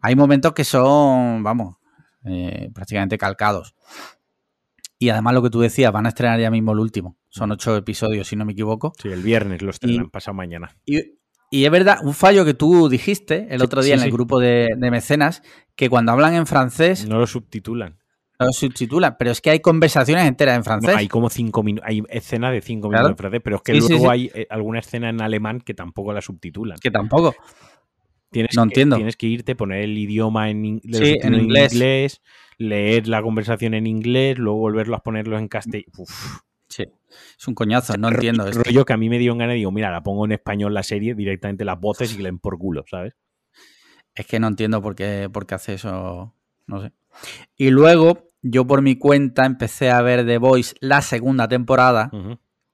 Hay momentos que son, vamos, eh, prácticamente calcados. Y además lo que tú decías, van a estrenar ya mismo el último. Son ocho episodios, si no me equivoco. Sí, el viernes lo estrenan, pasado mañana. Y, y es verdad, un fallo que tú dijiste el Sí, otro día sí, en el sí. grupo de, de mecenas, que cuando hablan en francés No lo subtitulan. no lo subtitulan, pero es que hay conversaciones enteras en No, francés. hay como cinco minutos, hay escena de cinco Claro. minutos en francés, pero es que luego hay eh, alguna escena en alemán que tampoco la subtitulan. Que tampoco. Tienes no que, entiendo. Tienes que irte, poner el idioma en, in- Sí, en inglés. inglés, leer la conversación en inglés, luego volverlo a ponerlo en castellano. Sí. Es un coñazo, no entiendo esto. Rollo que a mí me dio en gana y digo, mira, la pongo en español la serie, directamente las voces y que le den por culo, ¿sabes? Es que no entiendo por qué, por qué hace eso. No sé. Y luego, yo por mi cuenta empecé a ver The Voice la segunda temporada.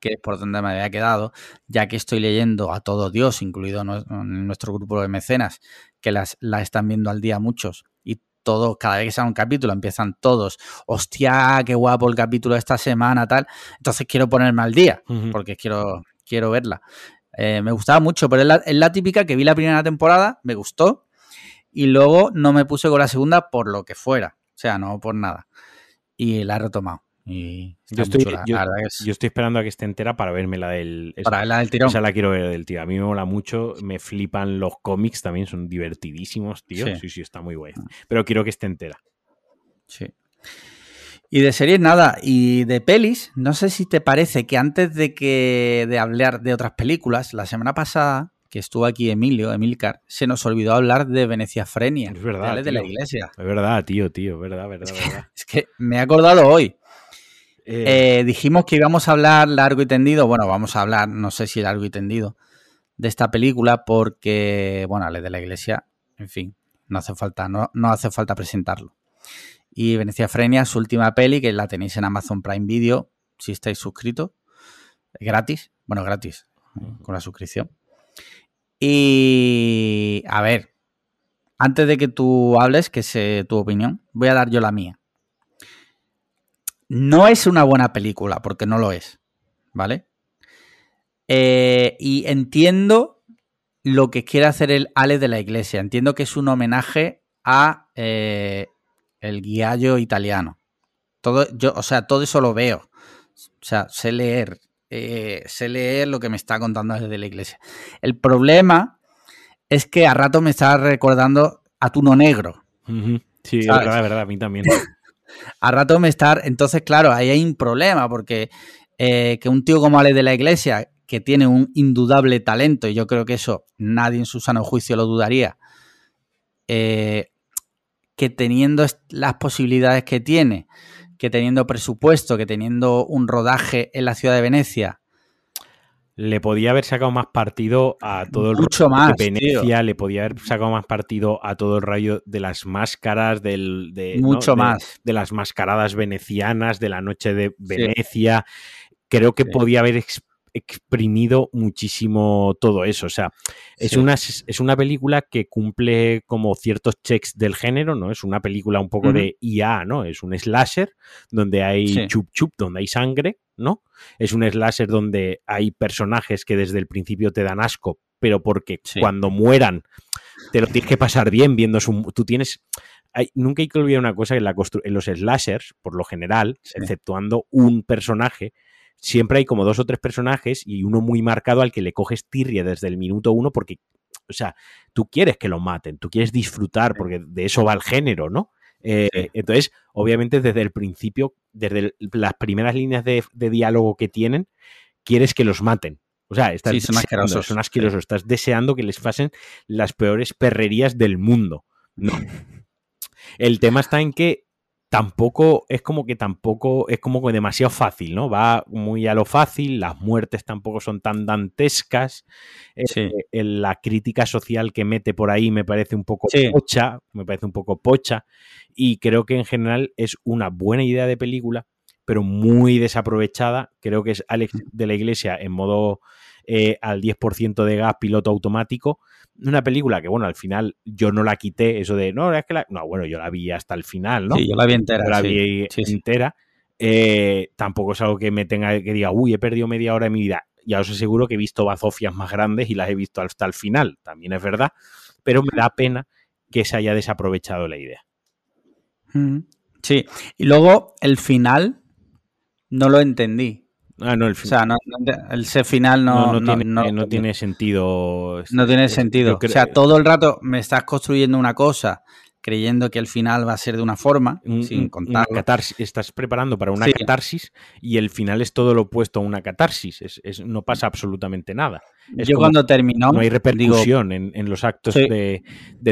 Que es por donde me había quedado, ya que estoy leyendo a todo Dios, incluido en nuestro grupo de mecenas, que las, la están viendo al día muchos. Y todo, cada vez que sale un capítulo, empiezan todos. Hostia, qué guapo el capítulo de esta semana, tal. Entonces quiero ponerme al día porque quiero, quiero verla. Eh, me gustaba mucho, pero es la, es la típica que vi la primera temporada, me gustó, y luego no me puse con la segunda por lo que fuera, o sea, no por nada. Y la he retomado. Y Yo estoy, la- yo- la es- yo esperando a que esté entera para verme la del. esa- para verla del tirón. Esa la quiero ver del tío. A mí me mola mucho. Me flipan los cómics también. Son divertidísimos, tío. Sí. Sí, sí, está muy guay. Pero quiero que esté entera. Sí. Y de series nada, y de pelis, no sé si te parece que antes de que de hablar de otras películas, la semana pasada que estuvo aquí Emilio, Emilcar, se nos olvidó hablar de Venecia Frenia, Es verdad, de, la iglesia. Es verdad, tío, tío. Es verdad, verdad, verdad. Es que me he acordado hoy. Eh, Eh, dijimos que íbamos a hablar largo y tendido. Bueno, vamos a hablar, no sé si largo y tendido, de esta película porque, bueno, la de la iglesia, en fin, no hace falta, no, no hace falta presentarlo. Y Venecia Frenia, su última peli, que la tenéis en Amazon Prime Video, si estáis suscritos, gratis, bueno, gratis, con la suscripción. Y a ver, antes de que tú hables, que sé tu opinión, voy a dar yo la mía. No es una buena película, porque no lo es, ¿vale? Eh, y entiendo lo que quiere hacer el Ale de la Iglesia. Entiendo que es un homenaje a eh, el guiallo italiano. Todo, yo, o sea, todo eso lo veo. O sea, sé leer. Eh, sé leer lo que me está contando desde la iglesia. El problema es que a rato me está recordando a Tuno Negro. Sí, es verdad, es verdad, a mí también. a rato me está. Entonces, claro, ahí hay un problema, porque que un tío como Ale de la Iglesia, que tiene un indudable talento, y yo creo que eso nadie en su sano juicio lo dudaría, eh, que teniendo las posibilidades que tiene, que teniendo presupuesto, que teniendo un rodaje en la ciudad de Venecia, le podía haber sacado más partido a todo el mucho más, de Venecia, le podía haber sacado más partido a todo el rayo de las máscaras, del, de, mucho más, de las mascaradas venecianas, de la noche de Venecia. Creo que podía haber exprimido muchísimo todo eso. O sea, es, una, es una película que cumple como ciertos checks del género, ¿no? Es una película un poco de IA, ¿no? Es un slasher donde hay chup chup, donde hay sangre, ¿no? Es un slasher donde hay personajes que desde el principio te dan asco, pero porque cuando mueran te lo tienes que pasar bien viendo su... Tú tienes... Hay, nunca hay que olvidar una cosa, que la en los slashers, por lo general, exceptuando un personaje, siempre hay como dos o tres personajes y uno muy marcado al que le coges tirria desde el minuto uno porque, o sea, tú quieres que lo maten, tú quieres disfrutar porque de eso va el género, ¿no? Eh, entonces, obviamente, desde el principio, desde las primeras líneas de, diálogo que tienen, quieres que los maten. O sea, estás son asquerosos. Son asquerosos. Estás deseando que les pasen las peores perrerías del mundo. No. El tema está en que tampoco es como que tampoco es como que demasiado fácil, ¿no? Va muy a lo fácil, las muertes tampoco son tan dantescas, eh, la crítica social que mete por ahí me parece un poco pocha, me parece un poco pocha y creo que en general es una buena idea de película, pero muy desaprovechada. Creo que es Alex de la Iglesia en modo eh, al 10% de gas piloto automático. Una película que, bueno, al final yo no la quité, eso de, no, es que la... No, bueno, yo la vi hasta el final, ¿no? Sí, yo la vi entera. la vi entera. Eh, tampoco es algo que me tenga que diga, uy, he perdido media hora de mi vida. Ya os aseguro que he visto bazofias más grandes y las he visto hasta el final, también es verdad, pero me da pena que se haya desaprovechado la idea. Sí, y luego el final no lo entendí. Ah, no, el final. O sea, el ese final no, no, tiene, sentido. No tiene sentido. O sea, todo el rato me estás construyendo una cosa creyendo que el final va a ser de una forma, sin contar. estás preparando para una catarsis y el final es todo lo opuesto a una catarsis. no pasa absolutamente nada. Yo cuando terminó. No hay repercusión en, los actos de,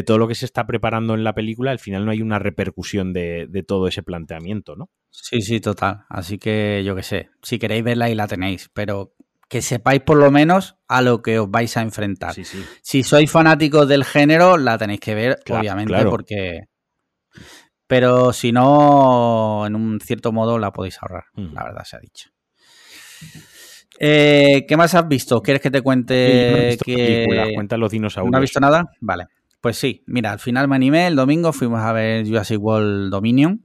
todo lo que se está preparando en la película. Al final no hay una repercusión de, de todo ese planteamiento, ¿no? Sí, sí, total. Así que yo qué sé. Si queréis verla, ahí la tenéis. Pero que sepáis por lo menos a lo que os vais a enfrentar. Si sois fanáticos del género, la tenéis que ver, obviamente, porque... Pero si no, en un cierto modo la podéis ahorrar, la verdad se ha dicho. Eh, ¿Qué más has visto? ¿Quieres que te cuente que... Cuenta los dinosaurios. ¿No has visto nada? Vale. Pues sí, mira, al final me animé el domingo, fuimos a ver Jurassic World Dominion.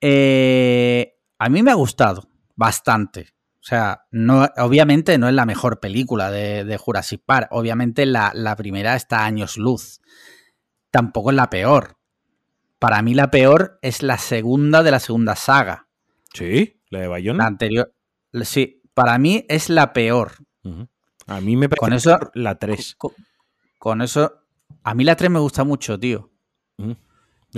Eh, a mí me ha gustado bastante. O sea, no, obviamente no es la mejor película de, Jurassic Park. Obviamente la, primera está a años luz. Tampoco es la peor. Para mí la peor es la segunda de la segunda saga. ¿Sí? ¿La de Bayona? La anterior. Sí, para mí es la peor. A mí me parece con eso, la 3. Con, eso, a mí la 3 me gusta mucho, tío.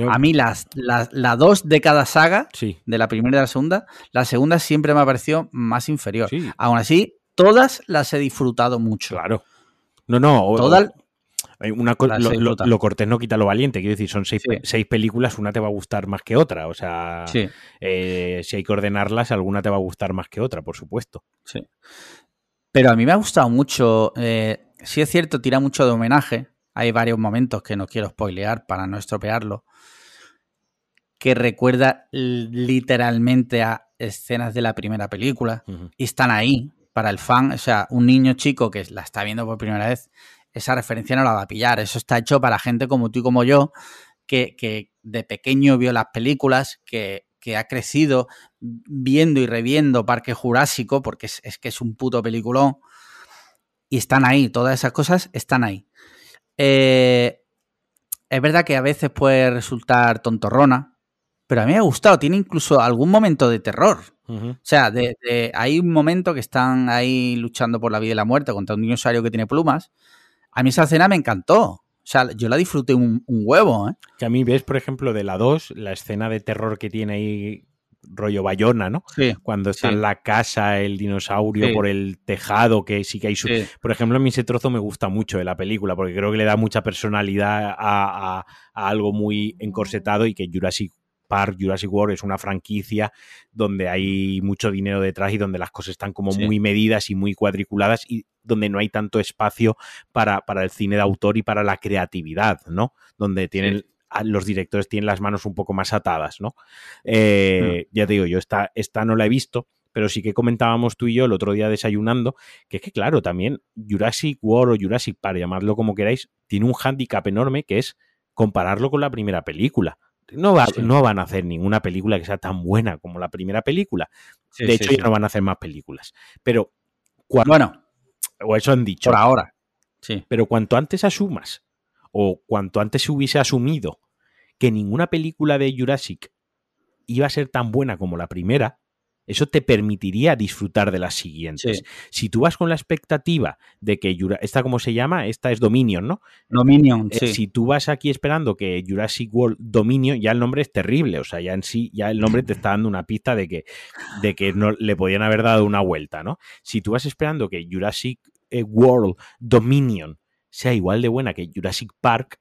A mí las, la 2 de cada saga, de la primera y de la segunda, la segunda siempre me ha parecido más inferior. Aún así, todas las he disfrutado mucho. Claro. No, no. Todas, una lo, cortés no quita lo valiente. Quiero decir, son seis, películas, una te va a gustar más que otra. O sea, eh, si hay que ordenarlas, alguna te va a gustar más que otra, por supuesto. Sí. Pero a mí me ha gustado mucho. Eh, sí es cierto, tira mucho de homenaje. Hay varios momentos que no quiero spoilear para no estropearlo que recuerda literalmente a escenas de la primera película y están ahí. para el fan, o sea, un niño chico que la está viendo por primera vez, esa referencia no la va a pillar. Eso está hecho para gente como tú y como yo, que, que de pequeño vio las películas, que, que, ha crecido viendo y reviendo Parque Jurásico, porque es, es, que es un puto peliculón, y están ahí, todas esas cosas están ahí. Eh, es verdad que a veces puede resultar tontorrona, pero a mí me ha gustado, tiene incluso algún momento de terror. Uh -huh. O sea, de, de, hay un momento que están ahí luchando por la vida y la muerte contra un dinosaurio que tiene plumas. A mí esa escena me encantó. O sea, yo la disfruté un, un huevo, ¿eh? Que a mí ves, por ejemplo, de la 2, la escena de terror que tiene ahí rollo Bayona, ¿no? Sí, Cuando está sí. en la casa el dinosaurio Sí. por el tejado, que sí que hay su... Por ejemplo, a mí ese trozo me gusta mucho de la película, porque creo que le da mucha personalidad a, a- a algo muy encorsetado y que Jurassic Park, Jurassic World es una franquicia donde hay mucho dinero detrás y donde las cosas están como Sí. muy medidas y muy cuadriculadas y donde no hay tanto espacio para, para el cine de autor y para la creatividad, ¿no? Donde tienen los directores tienen las manos un poco más atadas, ¿no? Eh, Ya te digo, yo esta, esta no la he visto, pero sí que comentábamos tú y yo el otro día desayunando, que es que claro, también Jurassic World o Jurassic Park, llamadlo como queráis, tiene un hándicap enorme que es compararlo con la primera película. No, va- Sí. no van a hacer ninguna película que sea tan buena como la primera película. Sí, de hecho, sí. ya no van a hacer más películas. Pero, Bueno, o eso han dicho. por ahora. Sí. Pero cuanto antes asumas, o cuanto antes se hubiese asumido que ninguna película de Jurassic iba a ser tan buena como la primera, eso te permitiría disfrutar de las siguientes. Sí. Si tú vas con la expectativa de que esta cómo se llama, esta es Dominion, ¿no? Dominion, Eh, sí. si tú vas aquí esperando que Jurassic World Dominion, ya el nombre es terrible, o sea, ya en sí, ya el nombre te está dando una pista de que, de que no le podían haber dado una vuelta, ¿no? Si tú vas esperando que Jurassic eh, World Dominion sea igual de buena que Jurassic Park,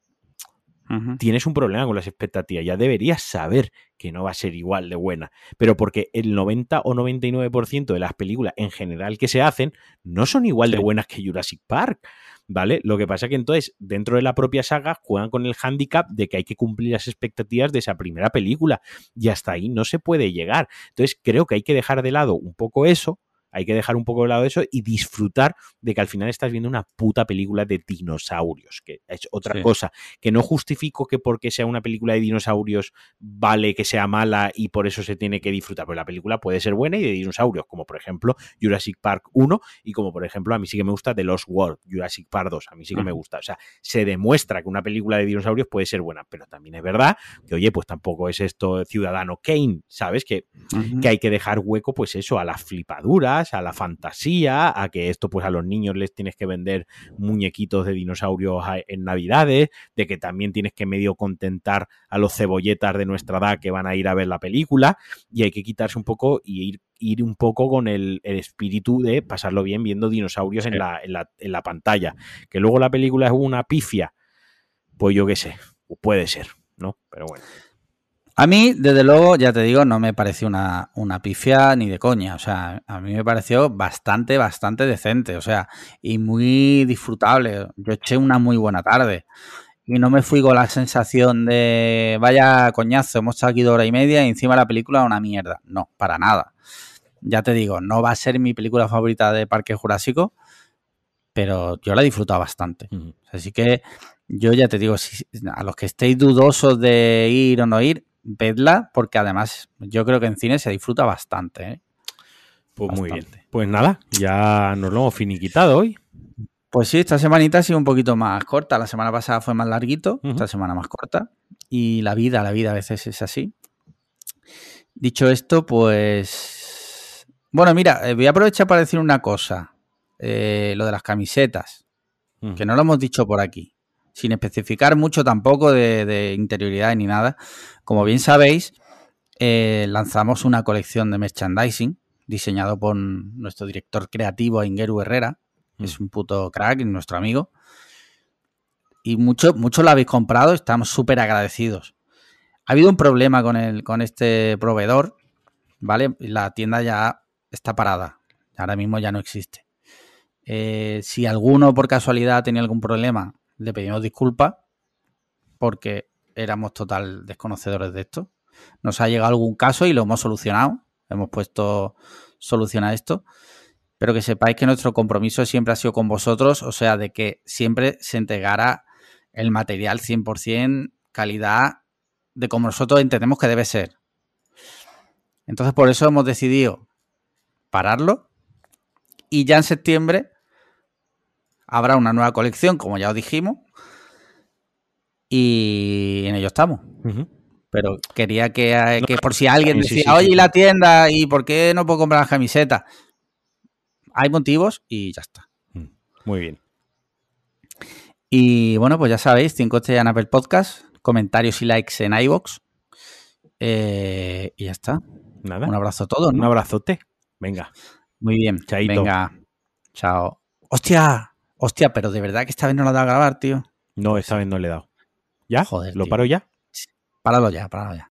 Tienes un problema con las expectativas. Ya deberías saber que no va a ser igual de buena. Pero porque el 90 o 99% de las películas en general que se hacen no son igual de buenas que Jurassic Park. ¿Vale? Lo que pasa que entonces, dentro de la propia saga, juegan con el hándicap de que hay que cumplir las expectativas de esa primera película. Y hasta ahí no se puede llegar. Entonces, creo que hay que dejar de lado un poco eso. Hay que dejar un poco de lado eso y disfrutar de que al final estás viendo una puta película de dinosaurios, que es otra Sí. cosa que no justifico que porque sea una película de dinosaurios vale que sea mala y por eso se tiene que disfrutar, pero la película puede ser buena y de dinosaurios, como por ejemplo Jurassic Park 1 y como por ejemplo a mí sí que me gusta The Lost World, Jurassic Park 2, a mí sí que me gusta, o sea, se demuestra que una película de dinosaurios puede ser buena, pero también es verdad que oye, pues tampoco es esto Ciudadano Kane, ¿sabes? Que que hay que dejar hueco, pues eso, a las flipaduras, a la fantasía, a que esto, pues a los niños les tienes que vender muñequitos de dinosaurios en Navidades, de que también tienes que medio contentar a los cebolletas de nuestra edad que van a ir a ver la película, y hay que quitarse un poco y ir, ir un poco con el, el espíritu de pasarlo bien viendo dinosaurios en, la, en, la, en la pantalla. Que luego la película es una pifia, pues yo qué sé, puede ser, ¿no? Pero bueno. A mí, desde luego, ya te digo, no me pareció una, una pifia ni de coña. O sea, a mí me pareció bastante, bastante decente. O sea, y muy disfrutable. Yo eché una muy buena tarde. Y no me fui con la sensación de vaya coñazo, hemos estado aquí dos horas y media y encima la película es una mierda. No, para nada. Ya te digo, no va a ser mi película favorita de Parque Jurásico, pero yo la he disfrutado bastante. Así que yo ya te digo, si, a los que estéis dudosos de ir o no ir, vedla, porque además yo creo que en cine se disfruta bastante. ¿eh? Pues muy bien. Pues nada, ya nos lo hemos finiquitado hoy. Pues sí, esta semanita ha sido un poquito más corta. La semana pasada fue más larguito, esta semana más corta. Y la vida, la vida a veces es así. Dicho esto, pues... Bueno, mira, eh, voy a aprovechar para decir una cosa. Eh, lo de las camisetas. Que no lo hemos dicho por aquí, sin especificar mucho tampoco de, de interioridad ni nada. Como bien sabéis, eh, lanzamos una colección de merchandising diseñado por nuestro director creativo Ingeru Herrera, que es un puto crack, nuestro amigo. Y mucho, mucho lo habéis comprado, estamos súper agradecidos. Ha habido un problema con, el, con este proveedor, ¿vale? La tienda ya está parada, ahora mismo ya no existe. Eh, si alguno por casualidad tenía algún problema, le pedimos disculpas porque éramos total desconocedores de esto. Nos ha llegado algún caso y lo hemos solucionado. Hemos puesto solución a esto. pero que sepáis que nuestro compromiso siempre ha sido con vosotros, o sea, de que siempre se entregara el material 100% calidad de como nosotros entendemos que debe ser. Entonces, por eso hemos decidido pararlo y ya en septiembre habrá una nueva colección, como ya os dijimos, y en ello estamos. Pero quería que, eh, por si alguien decía, oye, ¿y la tienda? ¿Y por qué no puedo comprar la camiseta? Hay motivos y ya está. Mm, muy bien. Y bueno, pues ya sabéis, 5 estrellas en Apple Podcast, comentarios y likes en iVoox. Eh, y ya está. Nada. Un abrazo a todos. Un abrazote. Venga. Muy bien. Chaito. Venga. Chao. Hostia. Hostia, pero de verdad que esta vez no lo ha dado a grabar, tío. No, esta vez no le he dado. ¿Ya? Joder. ¿Lo paro ya? Páralo ya, páralo ya.